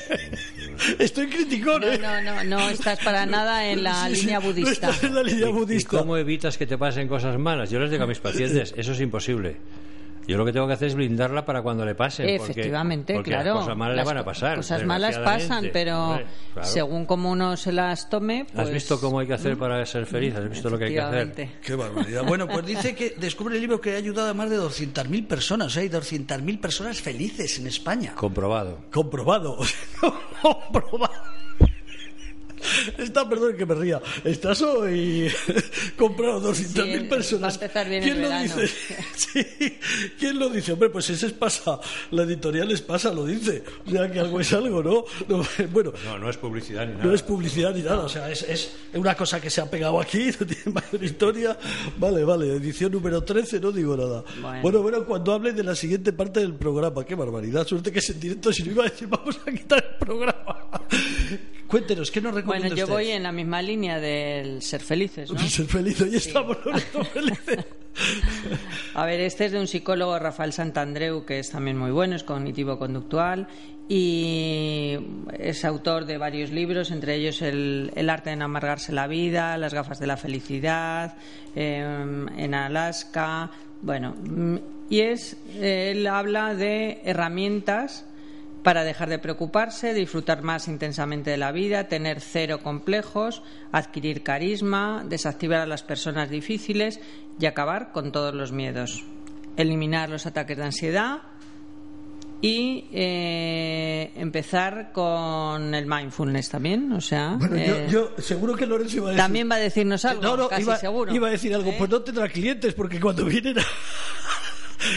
F: Estoy criticón,
D: no,
F: ¿eh?
D: no, no, no estás para nada en la línea
F: no
D: budista.
F: estás en la línea
C: ¿Y-
F: budista.
C: ¿Y cómo evitas que te pasen cosas malas? Yo les digo a mis pacientes, eso es imposible. Yo lo que tengo que hacer es blindarla para cuando le porque-
D: Efectivamente,
C: porque
D: claro.
C: Las cosas malas le van a pasar.
D: Cosas malas pasan, pero
C: Hombre, claro.
D: según como uno se las tome, pues...
C: ¿Has visto cómo hay que hacer para ser feliz? ¿Has visto lo que hay que hacer?
B: Qué barbaridad. Bueno, pues dice que descubre el libro que ha ayudado a más de 200.000 personas. O sea, hay 200.000 personas felices en España.
C: Comprobado.
F: Comprobado. Comprobado. Está, perdón que me ría. Estás hoy comprado 200.000
D: Sí,
F: personas.
D: va a empezar bien
F: ¿Quién
D: el
F: lo
D: verano.
F: dice? Sí. ¿Quién lo dice? Hombre, pues ese es pasa. La editorial es pasa, lo dice. O sea que algo es algo, ¿no? No, bueno,
C: No, no es publicidad ni nada.
F: no es publicidad ni nada, o sea, es, es una cosa que se ha pegado aquí, no tiene mayor historia. Vale, vale, edición número 13, no digo nada.
D: Bueno.
F: Bueno, bueno, cuando hable de la siguiente parte del programa, qué barbaridad, suerte que es en directo, si no iba a decir, vamos a quitar el programa.
B: Cuéntenos, ¿qué nos recomienda
D: Bueno, yo
B: usted?
D: voy en la misma línea del ser felices, ¿no?
F: Ser feliz, hoy estamos felices.
D: A ver, este es de un psicólogo, Rafael Santandreu, que es también muy bueno, es cognitivo-conductual y es autor de varios libros, entre ellos el, El arte de no amargarse la vida, Las gafas de la felicidad, eh, en Alaska, bueno, mm, y es, él habla de herramientas para dejar de preocuparse, disfrutar más intensamente de la vida, tener cero complejos, adquirir carisma, desactivar a las personas difíciles y acabar con todos los miedos. Eliminar los ataques de ansiedad y eh, empezar con el mindfulness también, o sea,
F: Bueno,
D: eh,
F: yo, yo seguro que Lorenzo iba a decir.
D: también va a decirnos algo,
F: no, no,
D: casi
F: iba,
D: seguro.
F: iba a decir algo,
D: ¿Eh?
F: pues no tendrá clientes, porque cuando vienen a,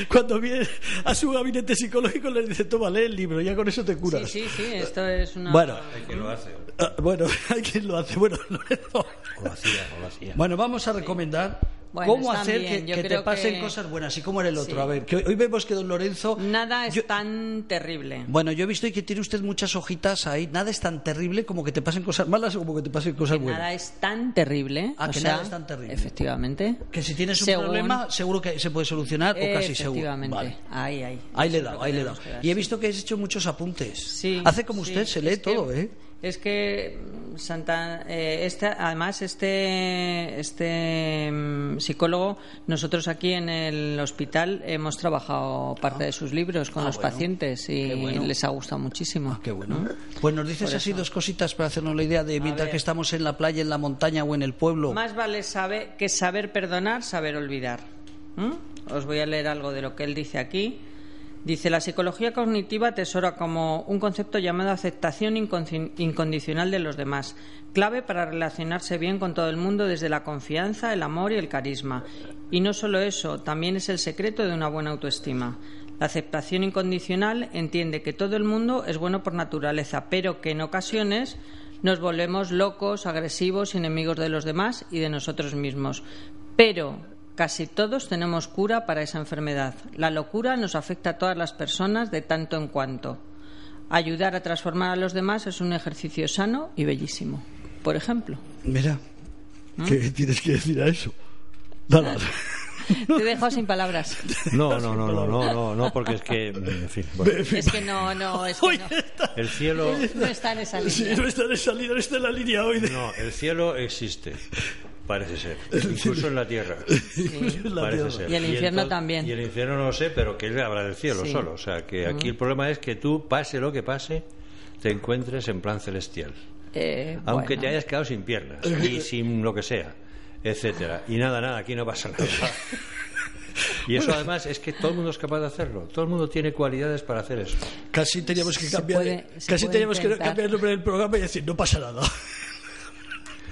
F: cuando vienen a su gabinete psicológico les dice, toma, lee el libro, ya con eso te
D: Sí,
F: curas.
D: sí, sí, esto es una...
F: Bueno,
C: Hay quien lo hace.
F: ah, bueno, hay quien lo hace. Bueno, Lorenzo.
C: O lo hacía, o lo hacía.
B: Bueno, vamos a recomendar
D: Bueno,
B: cómo hacer
D: bien,
B: que, te pasen
D: que-
B: cosas buenas y cómo era el otro.
D: Sí.
B: A ver, que hoy, hoy vemos que don Lorenzo...
D: Nada es
B: Yo-
D: tan terrible.
B: Bueno, yo he visto que tiene usted muchas hojitas ahí. Nada es tan terrible como que te pasen cosas malas o como que te pasen cosas
D: Que
B: buenas.
D: nada es tan terrible.
B: Ah,
D: o
B: que
D: sea,
B: nada es tan terrible.
D: Efectivamente.
B: Que si tienes un
D: Según-
B: problema, seguro que se puede solucionar o casi seguro.
D: Efectivamente.
B: Vale.
D: Ahí, ahí.
B: Ahí le he dado, ahí le he dado. Y he visto que has hecho muchos apuntes.
D: Sí,
B: Hace como
D: sí.
B: usted, se lee
D: Es
B: todo, ¿eh?
D: Es que mm, Santa, eh, este, además este este mm, psicólogo nosotros aquí en el hospital hemos trabajado parte de sus libros con
B: Ah,
D: los
B: bueno.
D: pacientes y
B: bueno.
D: les ha gustado muchísimo.
B: Ah, qué bueno. Pues nos dices
D: Por
B: así
D: eso.
B: dos cositas para hacernos la idea de mientras
D: ver.
B: que estamos en la playa, en la montaña o en el pueblo.
D: Más vale saber que saber perdonar, saber olvidar. ¿Mm? Os voy a leer algo de lo que él dice aquí. Dice, la psicología cognitiva atesora como un concepto llamado aceptación incon- incondicional de los demás, clave para relacionarse bien con todo el mundo desde la confianza, el amor y el carisma. Y no solo eso, también es el secreto de una buena autoestima. La aceptación incondicional entiende que todo el mundo es bueno por naturaleza, pero que en ocasiones nos volvemos locos, agresivos, enemigos de los demás y de nosotros mismos. Pero casi todos tenemos cura para esa enfermedad. La locura nos afecta a todas las personas de tanto en cuanto. Ayudar a transformar a los demás es un ejercicio sano y bellísimo. Por ejemplo.
B: Mira,
F: ¿Qué tienes que decir a eso? Nada.
D: Te he dejado sin palabras.
C: No, no, no, no, no, no, no, porque es que, en fin, bueno,
D: Es que no, no, es que
B: Hoy
D: no.
B: está.
C: el cielo,
D: No está en esa
B: Sí,
D: línea.
B: no está en esa línea, no está en la línea hoy. De...
C: no, el cielo existe, parece ser, incluso en la tierra.
B: La
C: Parece
B: tierra.
C: ser.
D: Y el infierno
C: entonces-
D: también.
C: Y el infierno no lo sé, pero que él habla del cielo
D: Sí.
C: solo. O sea, que aquí el problema es que tú, pase lo que pase, te encuentres en plan celestial.
D: Eh,
C: Aunque
D: bueno.
C: te hayas quedado sin piernas y sin lo que sea, etcétera. Y nada, nada, aquí no pasa nada. Y eso además es que todo el mundo es capaz de hacerlo. Todo el mundo tiene cualidades para hacer eso.
B: Casi teníamos que cambiar,
D: puede-
B: casi teníamos que cambiar el nombre del programa y decir, no pasa nada.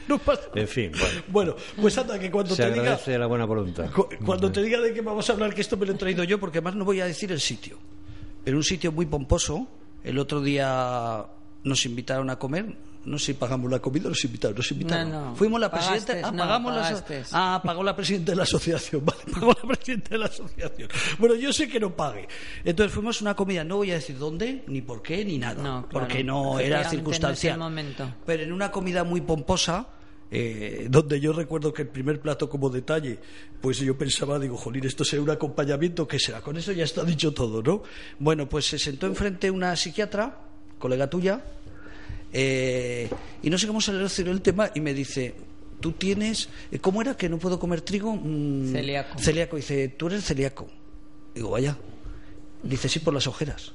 B: No pasa nada.
C: En fin, bueno.
B: Bueno, pues anda, que cuando
C: Se
B: te diga...
C: agradece la buena voluntad.
B: Cu- Cuando te diga de qué vamos a hablar, que esto me lo he traído yo, porque además no voy a decir el sitio. Pero un sitio muy pomposo. El otro día nos invitaron a comer. No sé si pagamos la comida o nos invitaron. Nos invitaron.
D: No, no.
B: Fuimos la presidenta. Ah,
D: no,
B: pagamos la. Ah, pagó la presidenta de la asociación. Vale, pagó la presidenta de la asociación. Bueno, yo sé que no pague. Entonces fuimos a una comida. No voy a decir dónde, ni por qué, ni nada.
D: No, claro.
B: Porque no era circunstancial.
D: momento.
B: Pero en una comida muy pomposa, eh, donde yo recuerdo que el primer plato como detalle, pues yo pensaba, digo, jolín, esto será un acompañamiento, ¿qué será? Con eso ya está dicho todo, ¿no? Bueno, pues se sentó enfrente una psiquiatra, colega tuya, eh, y no sé cómo se le el tema y me dice, tú tienes, eh, ¿cómo era que no puedo comer trigo? Mm,
D: Celíaco.
B: Celíaco, dice, tú eres celíaco. Digo, vaya. Dice, sí, por las ojeras.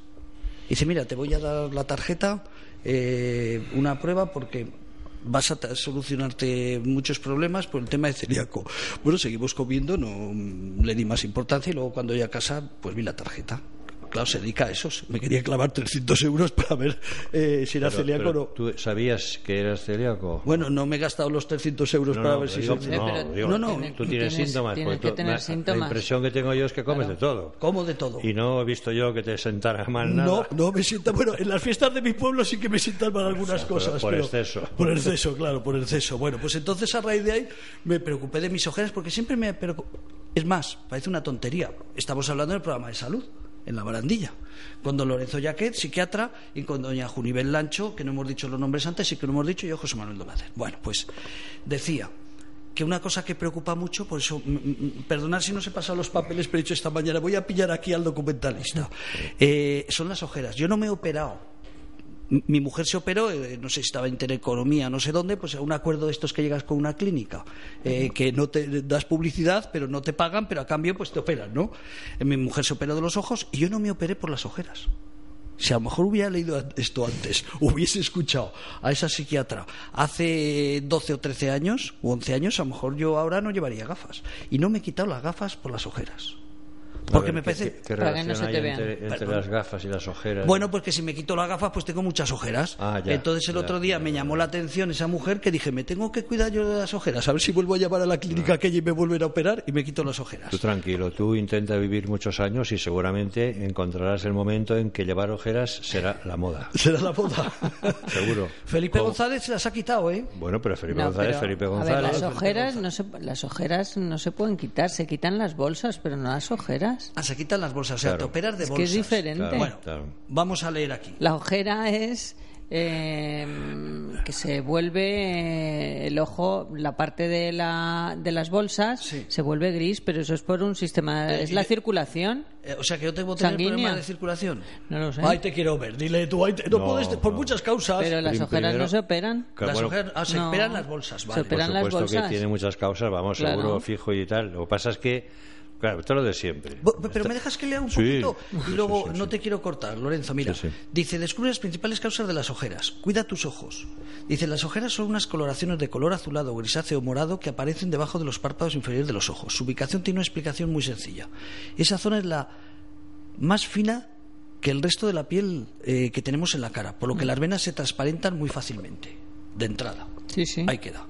B: Dice, mira, te voy a dar la tarjeta, eh, una prueba porque vas a solucionarte muchos problemas por el tema de celíaco. Bueno, seguimos comiendo, no le di más importancia y luego cuando llegué a casa, pues vi la tarjeta. Claro, se dedica a eso. Me quería clavar 300 euros para ver eh, si era
C: Pero-
B: celíaco o no.
C: ¿Tú sabías que eras celíaco?
B: Bueno, no me he gastado los 300 euros
C: No,
B: para
C: no,
B: ver si
C: digo,
B: soy
C: no, digo,
B: no, no.
C: tú tienes,
D: Tienes-
C: síntomas.
D: tienes que
C: tú-
D: tener
C: la-
D: síntomas.
C: La impresión que tengo yo es que comes de todo.
B: Como de todo.
C: Y no he visto yo que te sentara mal nada.
B: No, no me sienta. Bueno, en las fiestas de mi pueblo sí que me sientan mal algunas cosas.
C: por
B: pero-
C: exceso.
B: Por exceso, claro, por exceso. Bueno, pues entonces a raíz de ahí me preocupé de mis ojeras porque siempre me. Es más, parece una tontería. Estamos hablando del programa de salud, en la barandilla. Con don Lorenzo Yaquet, psiquiatra, y con doña Junibel Lancho, que no hemos dicho los nombres antes y que no hemos dicho, y yo José Manuel Dolacer. Bueno, pues decía que una cosa que preocupa mucho, por eso, perdonad si no se pasan los papeles, pero he dicho esta mañana, voy a pillar aquí al documentalista, Eh, son las ojeras. Yo no me he operado. Mi mujer se operó, eh, no sé si estaba en Intereconomía, no sé dónde, pues a un acuerdo de estos que llegas con una clínica, eh, que no te das publicidad, pero no te pagan, pero a cambio pues te operan, ¿no? Eh, Mi mujer se operó de los ojos y yo no me operé por las ojeras. Si a lo mejor hubiera leído esto antes, hubiese escuchado a esa psiquiatra hace 12 o 13 años, o 11 años, a lo mejor yo ahora no llevaría gafas. Y no me he quitado las gafas por las ojeras. Porque
C: ver,
B: me
C: ¿qué-
B: parece...
C: ¿Qué, qué
D: Para que no se te vean.
C: entre, entre las gafas y las ojeras?
B: Bueno, pues que si me quito las gafas, pues tengo muchas ojeras.
C: Ah, ya,
B: Entonces el
C: ya,
B: otro día
C: ya,
B: me
C: ya.
B: llamó la atención esa mujer que dije, me tengo que cuidar yo de las ojeras, a ver si vuelvo a llamar a la clínica aquella y me vuelven a operar y me quito las ojeras.
C: Tú tranquilo, tú intenta vivir muchos años y seguramente encontrarás el momento en que llevar ojeras será la moda.
B: Será la boda.
C: Seguro.
B: Felipe
C: Como-
B: González se las ha quitado, ¿eh?
C: Bueno, pero Felipe
D: No,
C: González,
D: pero,
C: Felipe
D: a ver,
C: González.
D: las ojeras, no se, las ojeras no se pueden quitar, se quitan las bolsas, pero no las ojeras.
B: Ah, se quitan las bolsas, o sea,
C: Claro.
B: te operas de
D: Es que
B: bolsas.
D: es diferente.
C: Claro,
B: Bueno,
C: claro.
B: vamos a leer aquí.
D: La ojera es eh, que se vuelve eh, el ojo, la parte de, la, de las bolsas
B: Sí.
D: se vuelve gris, pero eso es por un sistema,
B: Eh,
D: es la circulación.
B: Eh, o sea, que yo tengo que tener problemas de circulación.
D: No lo sé.
B: Ay, te quiero ver, dile tú. ay, te- no,
C: No,
B: puedes, por
C: no.
B: muchas causas.
D: Pero las
C: Prim-
D: ojeras
C: primero-
D: no se operan.
C: Claro,
B: las
C: bueno,
B: ojeras, ah, se
D: No.
B: operan las bolsas,
D: Se
B: vale.
D: operan
C: Por
D: las
C: supuesto
D: bolsas.
C: que tiene muchas causas, vamos,
D: Claro.
C: seguro, fijo y tal. Lo que pasa es que, claro, todo lo de siempre.
B: Bo- Pero me dejas que lea un
C: Sí.
B: poquito y
C: Sí,
B: luego
C: sí, sí,
B: no te quiero cortar, Lorenzo. Mira,
C: Sí, sí.
B: dice: descubre las principales causas de las ojeras. Cuida tus ojos. Dice: las ojeras son unas coloraciones de color azulado, grisáceo o morado que aparecen debajo de los párpados inferiores de los ojos. Su ubicación tiene una explicación muy sencilla. Esa zona es la más fina que el resto de la piel eh, que tenemos en la cara, por lo que las venas se transparentan muy fácilmente, de entrada.
D: Sí, sí.
B: Ahí queda.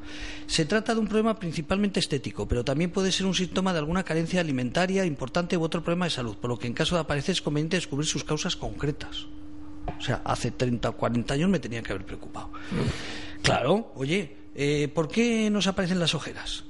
B: Se trata de un problema principalmente estético, pero también puede ser un síntoma de alguna carencia alimentaria importante u otro problema de salud, por lo que en caso de aparecer es conveniente descubrir sus causas concretas. O sea, hace 30 o 40 años me tenía que haber preocupado. Claro, oye, eh, ¿por qué nos aparecen las ojeras?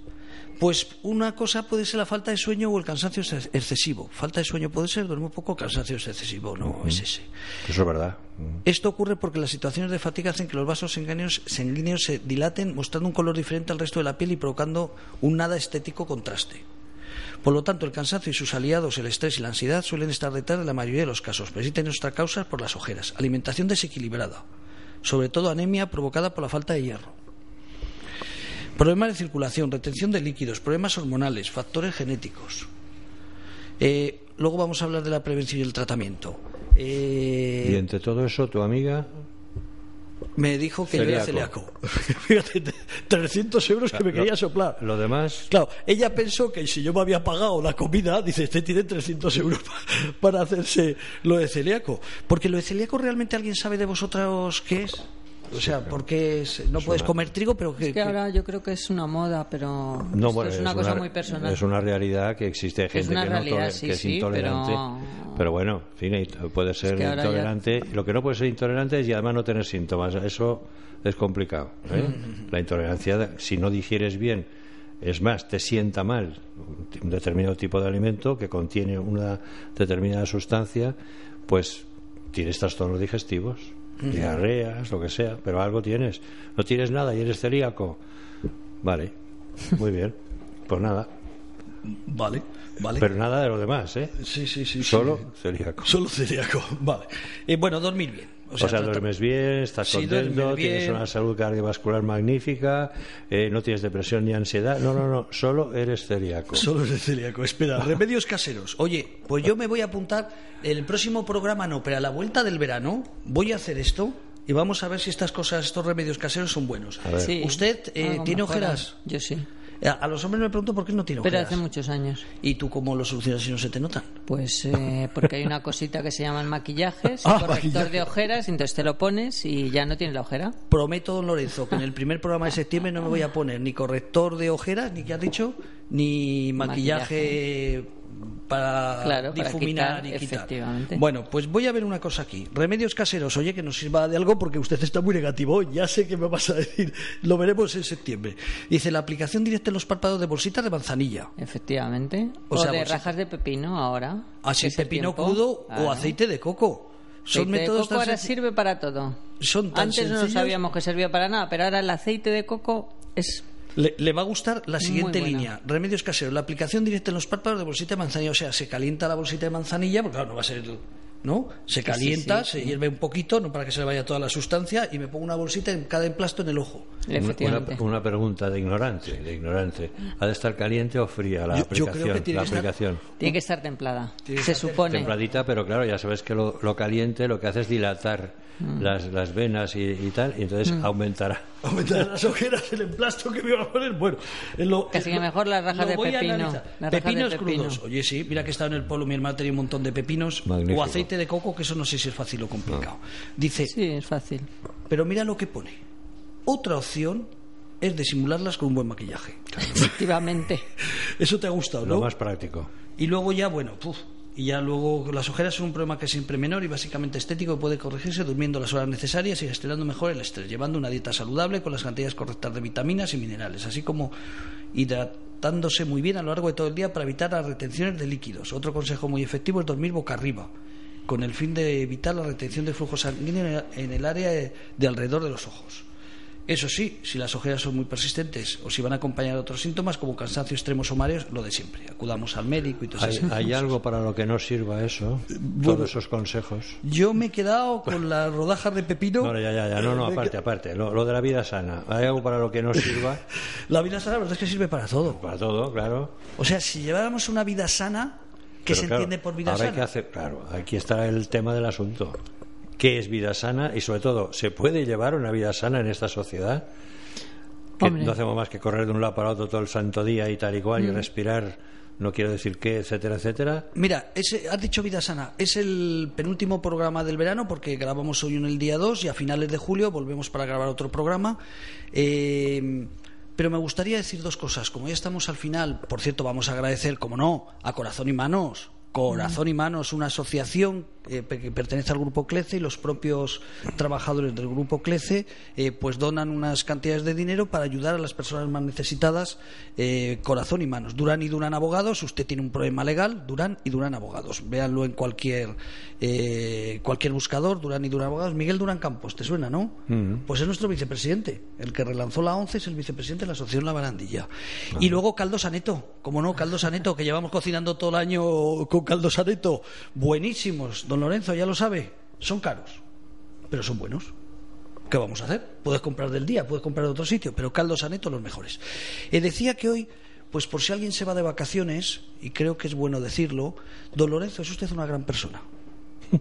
B: Pues una cosa puede ser la falta de sueño o el cansancio ex- excesivo. Falta de sueño puede ser, duermo poco, cansancio es excesivo, no es ese.
C: Eso es verdad.
B: Esto ocurre porque las situaciones de fatiga hacen que los vasos sanguíneos, sanguíneos se dilaten, mostrando un color diferente al resto de la piel y provocando un nada estético contraste. Por lo tanto, el cansancio y sus aliados, el estrés y la ansiedad, suelen estar detrás de la mayoría de los casos, pero sí tienen causas por las ojeras. Alimentación desequilibrada, sobre todo anemia provocada por la falta de hierro. Problemas de circulación, retención de líquidos, problemas hormonales, factores genéticos. Eh, luego vamos a hablar de la prevención y el tratamiento. Eh,
C: Y entre todo eso, tu amiga,
B: me dijo que yo era
C: Celíaco.
B: celíaco. Fíjate, 300 euros que me quería soplar.
C: lo demás,
B: Claro, ella pensó que si yo me había pagado la comida, dice, este tiene 300 euros pa- para hacerse lo de celíaco. Porque lo de celíaco realmente alguien sabe de vosotros qué es. O sea, porque es- no puedes comer trigo, pero que...
D: Es que ahora yo creo que es una moda, pero
C: no, bueno,
D: es una cosa muy personal.
C: Es una realidad que existe gente que, no
D: realidad,
C: tole-
D: sí,
C: que es
D: sí,
C: intolerante.
D: pero-
C: Pero bueno, en fin, it- puede ser
D: que ahora ya-
C: intolerante. Lo que no puede ser intolerante es y además no tener síntomas. Eso es complicado. ¿eh?
D: Mm.
C: La intolerancia, si no digieres bien, es más, te sienta mal un determinado tipo de alimento que contiene una determinada sustancia, pues tienes trastornos digestivos, diarreas, lo que sea, pero algo tienes. No tienes nada y eres celíaco. Vale, muy bien. Pues nada,
B: Vale, vale.
C: pero nada de lo demás, ¿eh?
B: sí, sí, sí. sí.
C: Solo celíaco.
B: Solo celíaco, vale. Eh, bueno, dormir bien. O
C: O
B: sea,
C: sea,
B: trata-
C: duermes bien, estás
B: Sí,
C: contento, tienes una salud cardiovascular magnífica, eh, no tienes depresión ni ansiedad. No, no, no, solo eres celíaco.
B: Solo es celíaco. Espera, remedios caseros. Oye, pues yo me voy a apuntar. El próximo programa no, pero a la vuelta del verano voy a hacer esto y vamos a ver si estas cosas, estos remedios caseros son buenos.
C: A ver.
D: Sí,
B: ¿Usted eh,
D: algo
B: tiene ojeras?
D: Yo sí,
B: A, a los hombres me pregunto por qué no tiene
D: pero
B: ojeras.
D: hace muchos años.
B: ¿Y tú cómo lo solucionas si no se te notan?
D: Pues eh, porque hay una cosita que se llaman maquillajes,
B: Ah,
D: corrector
B: maquillaje.
D: de ojeras, entonces te lo pones y ya no tienes la ojera.
B: Prometo, don Lorenzo, que en el primer programa de septiembre no me voy a poner ni corrector de ojeras, ni que has dicho, ni maquillaje, para
D: Claro, para
B: difuminar
D: quitar,
B: y quitar.
D: efectivamente.
B: Bueno, pues voy a ver una cosa aquí. Remedios caseros, oye, que nos sirva de algo porque usted está muy negativo. Ya sé que me vas a decir, lo veremos en septiembre. Dice, la aplicación directa en los párpados de bolsitas de manzanilla.
D: Efectivamente.
B: O
D: O,
B: sea,
D: de
B: bolsita.
D: rajas de pepino ahora.
B: Así
D: el
B: pepino crudo
D: Claro.
B: o aceite de coco. Son
D: Aceite de
B: métodos
D: coco
B: tan
D: ahora sirve para todo.
B: Son tan
D: Antes no
B: sencillos.
D: sabíamos que servía para nada, pero ahora el aceite de coco es
B: Le, le va a gustar la siguiente línea. Remedios caseros. La aplicación directa en los párpados de bolsita de manzanilla. O sea, se calienta la bolsita de manzanilla, porque claro, no va a ser... ¿No? Se calienta,
D: sí,
B: se
D: sí.
B: hierve un poquito, no para que se le vaya toda la sustancia, y me pongo una bolsita en cada emplasto en el ojo.
C: Una, pregunta de ignorante, de ignorante. ¿Ha de estar caliente o fría la
B: Yo- yo creo
C: aplicación?
B: que tiene
C: la
B: que estar-
C: aplicación.
D: Tiene que estar templada.
B: Que
D: Se
B: estar
D: supone.
C: Templadita, pero claro, ya sabes que lo, lo caliente lo que hace es dilatar
D: Mm.
C: las, las venas y, y tal, y entonces aumentará.
B: Aumentar las ojeras, el emplasto que me va a poner. Bueno, en lo-
D: Casi que
B: lo-
D: mejor las rajas
B: lo
D: de pepino. Las rajas de
B: pepinos
D: pepino.
B: crudos. Oye, sí, mira que he estado en el pueblo, mi hermana tenía un montón de pepinos.
C: Magnífico.
B: O aceite de coco, que eso no sé si es fácil o complicado. Dice,
D: Sí, es fácil.
B: pero mira lo que pone. Otra opción es disimularlas con un buen maquillaje.
D: Efectivamente.
B: Eso te ha gustado,
C: Lo
B: ¿no?
C: más práctico.
B: Y luego ya, bueno, puf, y ya luego las ojeras son un problema que es siempre menor y básicamente estético puede corregirse durmiendo las horas necesarias y gestionando mejor el estrés, llevando una dieta saludable con las cantidades correctas de vitaminas y minerales, así como hidratándose muy bien a lo largo de todo el día para evitar las retenciones de líquidos. Otro consejo muy efectivo es dormir boca arriba, con el fin de evitar la retención de flujo sanguíneo en el- área de alrededor de los ojos. Eso sí, si las ojeras son muy persistentes o si van a acompañar otros síntomas como cansancio extremos o mareos, lo de siempre. Acudamos al médico y todo
C: ¿Hay,
B: eso.
C: hay algo para lo que no sirva eso? Todos esos consejos.
B: Yo me he quedado con las rodajas de pepino.
C: No, ya, ya, ya. No, no,
B: Me he
C: aparte, aparte. Lo, lo de la vida sana. ¿Hay algo para lo que no sirva?
B: La vida sana, la verdad es que sirve para todo.
C: Para todo, claro.
B: O sea, si lleváramos una vida sana, ¿qué
C: Pero
B: se
C: claro,
B: entiende por vida
C: ahora hay
B: sana?
C: que hacer, claro, aquí está el tema del asunto. ¿Qué es vida sana? Y sobre todo, ¿se puede llevar una vida sana en esta sociedad? Que
D: Hombre.
C: no hacemos más que correr de un lado para otro todo el santo día y tal y cual, y
B: Mm.
C: respirar, no quiero decir qué, etcétera, etcétera.
B: Mira, ese, has dicho vida sana. Es el penúltimo programa del verano porque grabamos hoy en el día 2 y a finales de julio volvemos para grabar otro programa. Eh, pero me gustaría decir dos cosas. Como ya estamos al final, por cierto, vamos a agradecer, como no, a Corazón y Manos. Corazón y Manos, una asociación eh, que pertenece al grupo CLECE y los propios trabajadores del grupo CLECE eh, pues donan unas cantidades de dinero para ayudar a las personas más necesitadas eh, corazón y manos. Durán y Durán Abogados, usted tiene un problema legal, Durán y Durán Abogados. Véanlo en cualquier eh, cualquier buscador, Durán y Durán Abogados. Miguel Durán Campos, ¿te suena, no? Pues es nuestro vicepresidente. El que relanzó la ONCE es el vicepresidente de la Asociación La Barandilla. Y luego Caldo Saneto, como no, Caldo Saneto, que llevamos cocinando todo el año con Caldo Saneto. Buenísimos, don Lorenzo, ya lo sabe. Son caros, pero son buenos. ¿Qué vamos a hacer? Puedes comprar del día, puedes comprar de otro sitio, pero Caldo Saneto los mejores. Eh, decía que hoy, pues por si alguien se va de vacaciones, y creo que es bueno decirlo, don Lorenzo es usted una gran persona.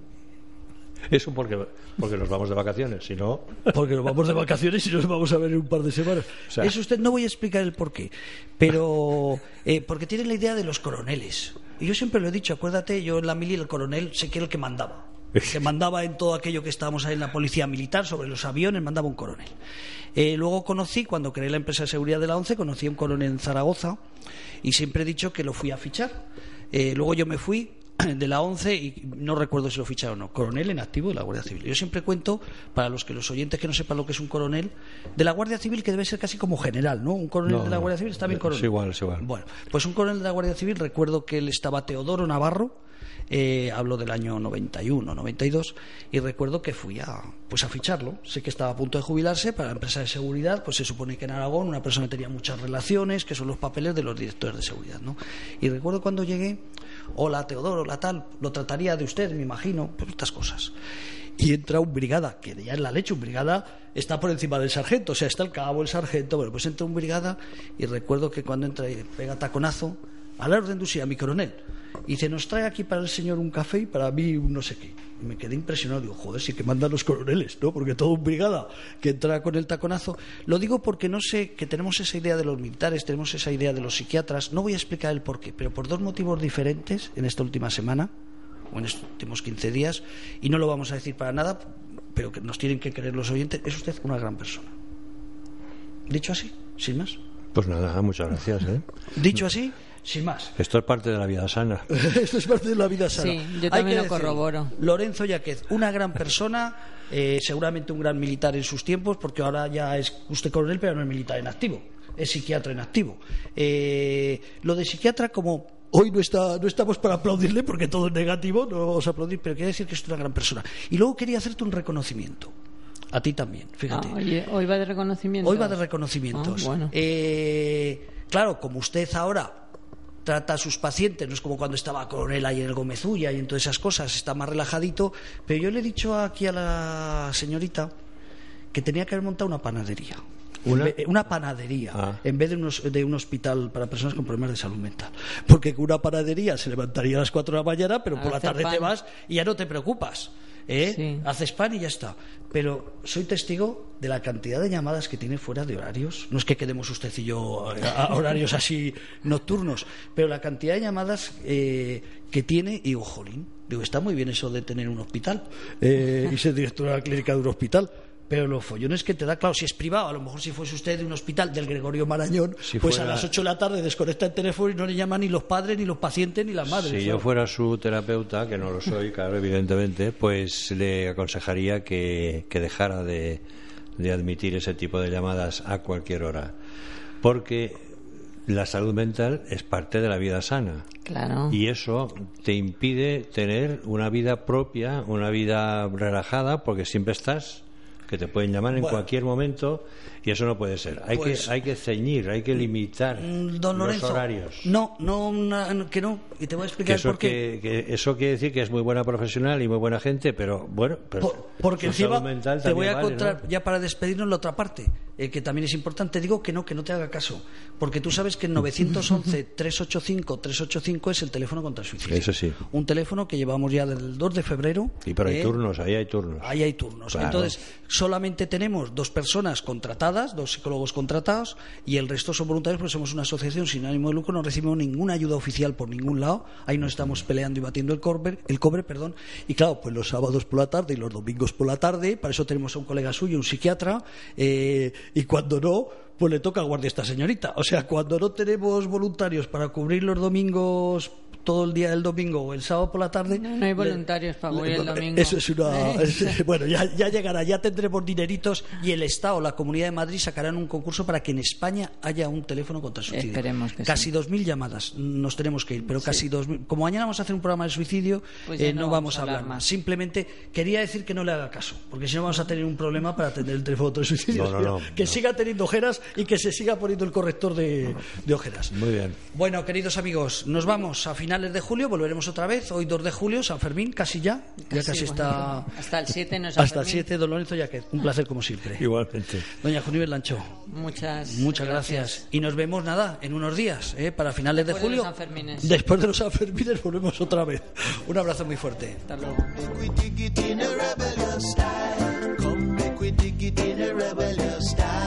C: Eso porque, porque nos vamos de vacaciones, si no.
B: Porque nos vamos de vacaciones y nos vamos a ver en un par de semanas.
C: O sea-
B: Eso usted no voy a explicar el por qué, pero eh, porque tiene la idea de los coroneles. Y yo siempre lo he dicho, acuérdate, yo en la mili el coronel sé que era el que mandaba. Que mandaba en todo aquello que estábamos ahí en la policía militar, sobre los aviones, mandaba un coronel. Eh, luego conocí, cuando creé la empresa de seguridad de la ONCE, conocí a un coronel en Zaragoza y siempre he dicho que lo fui a fichar. Eh, luego yo me fui de la 11 y no recuerdo si lo ficharon o no, coronel en activo de la Guardia Civil. Yo siempre cuento, para los que los oyentes que no sepan lo que es un coronel, de la Guardia Civil que debe ser casi como general, ¿no? Un coronel
C: No,
B: de la. Guardia Civil está bien
C: Es
B: coronel.
C: igual, es igual.
B: Bueno, pues un coronel de la Guardia Civil, recuerdo que él estaba Teodoro Navarro, eh, hablo del año 91, 92, y recuerdo que fui a, pues a ficharlo. Sé que estaba a punto de jubilarse para la empresa de seguridad, pues se supone que en Aragón una persona tenía muchas relaciones, que son los papeles de los directores de seguridad, ¿no? Y recuerdo cuando llegué, hola Teodoro, hola tal, lo trataría de usted, me imagino, pues estas cosas. Y entra un brigada, que ya en la leche, un brigada está por encima del sargento, o sea, está el cabo, el sargento, bueno, pues entra un brigada y recuerdo que cuando entra y pega taconazo, a la orden de usía, mi coronel, y dice, nos trae aquí para el señor un café y para mí un no sé qué. Y me quedé impresionado, digo, joder, sí que mandan los coroneles, ¿no? Porque todo un brigada que entra con el taconazo. Lo digo porque no sé, que tenemos esa idea de los militares, tenemos esa idea de los psiquiatras, no voy a explicar el por qué, pero por dos motivos diferentes en esta última semana o en estos últimos 15 días, y no lo vamos a decir para nada, pero que nos tienen que creer los oyentes, es usted una gran persona. Dicho así, sin más.
C: Pues nada, muchas gracias. ¿eh?
B: Dicho así, sin más.
C: Esto es parte de la vida sana.
B: Esto es parte de la vida sana.
D: Sí, yo
B: Hay
D: también
B: que
D: lo
B: decirlo.
D: corroboro.
B: Lorenzo Yaquez, una gran persona, eh, seguramente un gran militar en sus tiempos, porque ahora ya es usted coronel, pero no es militar en activo, es psiquiatra en activo. Eh, lo de psiquiatra, como hoy no, está, no estamos para aplaudirle, porque todo es negativo, no vamos a aplaudir, pero quiere decir que es una gran persona. Y luego quería hacerte un reconocimiento. A ti también, fíjate.
D: Ah, oye, hoy va de reconocimiento.
B: Hoy va de reconocimientos.
D: Ah, bueno.
B: Eh, claro, como usted ahora trata a sus pacientes, no es como cuando estaba coronel ahí en el Gómezulla y en todas esas cosas, está más relajadito, pero yo le he dicho aquí a la señorita que tenía que haber montado una panadería.
C: ¿Una?
B: Panadería
C: Ah.
B: en vez de, unos- de un hospital para personas con problemas de salud mental. Porque con una panadería se levantaría a las 4 de la mañana, pero
D: A
B: por la tarde te vas y ya no te preocupas. ¿Eh?
D: Sí.
B: Haces pan y ya está. Pero soy testigo de la cantidad de llamadas que tiene fuera de horarios. No es que quedemos usted y yo a, a horarios así nocturnos, pero la cantidad de llamadas eh, que tiene, y digo, jolín, digo, está muy bien eso de tener un hospital eh, y ser director de la clínica de un hospital. Pero los follones que te da, claro, si es privado, a lo mejor si fuese usted de un hospital del Gregorio Marañón,
C: Si
B: pues
C: fuera-
B: a las 8 de la tarde desconecta el teléfono y no le llaman ni los padres, ni los pacientes, ni las madres.
C: Si yo fuera su terapeuta, que no lo soy, claro, evidentemente, pues le aconsejaría que, que dejara de, de admitir ese tipo de llamadas a cualquier hora. Porque la salud mental es parte de la vida sana.
D: Claro.
C: Y eso te impide tener una vida propia, una vida relajada, porque siempre estás, que te pueden llamar en
B: Bueno.
C: cualquier momento, y eso no puede ser. Hay,
B: Pues-
C: que, hay que ceñir, hay que limitar
B: Mm,
C: los horarios.
B: no, no, que no, y te voy a explicar
C: eso,
B: por qué.
C: que, que eso quiere decir que es muy buena profesional y muy buena gente, pero bueno, pero
B: Por- porque encima te voy a
C: vale,
B: contar,
C: ¿no?
B: ya para despedirnos, la otra parte, eh, que también es importante. Digo que no, que no te haga caso. Porque tú sabes que el 911-385-385 es el teléfono contra el suicidio.
C: Eso sí.
B: Un teléfono que llevamos ya desde el 2 de febrero.
C: Y pero hay
B: eh,
C: turnos, ahí hay turnos.
B: Ahí hay turnos.
C: Claro.
B: Entonces, solamente tenemos dos personas contratadas, dos psicólogos contratados, y el resto son voluntarios porque somos una asociación sin ánimo de lucro, no recibimos ninguna ayuda oficial por ningún lado. Ahí nos estamos peleando y batiendo el cobre, el cobre, perdón. Y claro, pues los sábados por la tarde y los domingos por la tarde, para eso tenemos a un colega suyo, un psiquiatra, eh, y cuando no, pues le toca guardia a esta señorita. O sea, cuando no tenemos voluntarios para cubrir los domingos todo el día del domingo o el sábado por la tarde.
D: No, no hay
B: le-
D: voluntarios para hoy el domingo.
B: Eso es una.
D: ¿Eh?
B: es- bueno, ya, ya llegará, ya tendremos dineritos y el Estado, la Comunidad de Madrid sacarán un concurso para que en España haya un teléfono contra el suicidio.
D: Esperemos que
B: casi
D: sí.
B: 2.000 llamadas, nos tenemos que ir, pero casi 2.000. Como mañana vamos a hacer un programa de suicidio,
D: Pues
B: eh,
D: no
B: no
D: vamos
B: vamos
D: a
B: hablar
D: hablar
B: más. Simplemente quería decir que no le haga caso, porque si no vamos a tener un problema para atender el teléfono contra el suicidio.
C: No, no, no,
B: que
C: no.
B: siga teniendo ojeras y que se siga poniendo el corrector de, de ojeras.
C: Muy bien.
B: Bueno, queridos amigos, nos vamos a finales de julio, volveremos otra vez, hoy 2 de julio, San Fermín, casi ya, ya casi
D: Sí,
B: está...
D: bueno, Hasta el 7 no es
B: Hasta el 7, don Lorenzo Yaquet. Un placer como siempre.
C: Igualmente.
B: Doña Juniver Lancho,
D: Muchas,
B: muchas gracias. Y nos vemos, nada, en unos días, ¿eh? para finales de
D: Después de
B: julio.
D: los Sanfermines.
B: Después de los Sanfermines volvemos otra vez. Un abrazo muy fuerte.
D: Hasta luego.
G: in a rebellious style.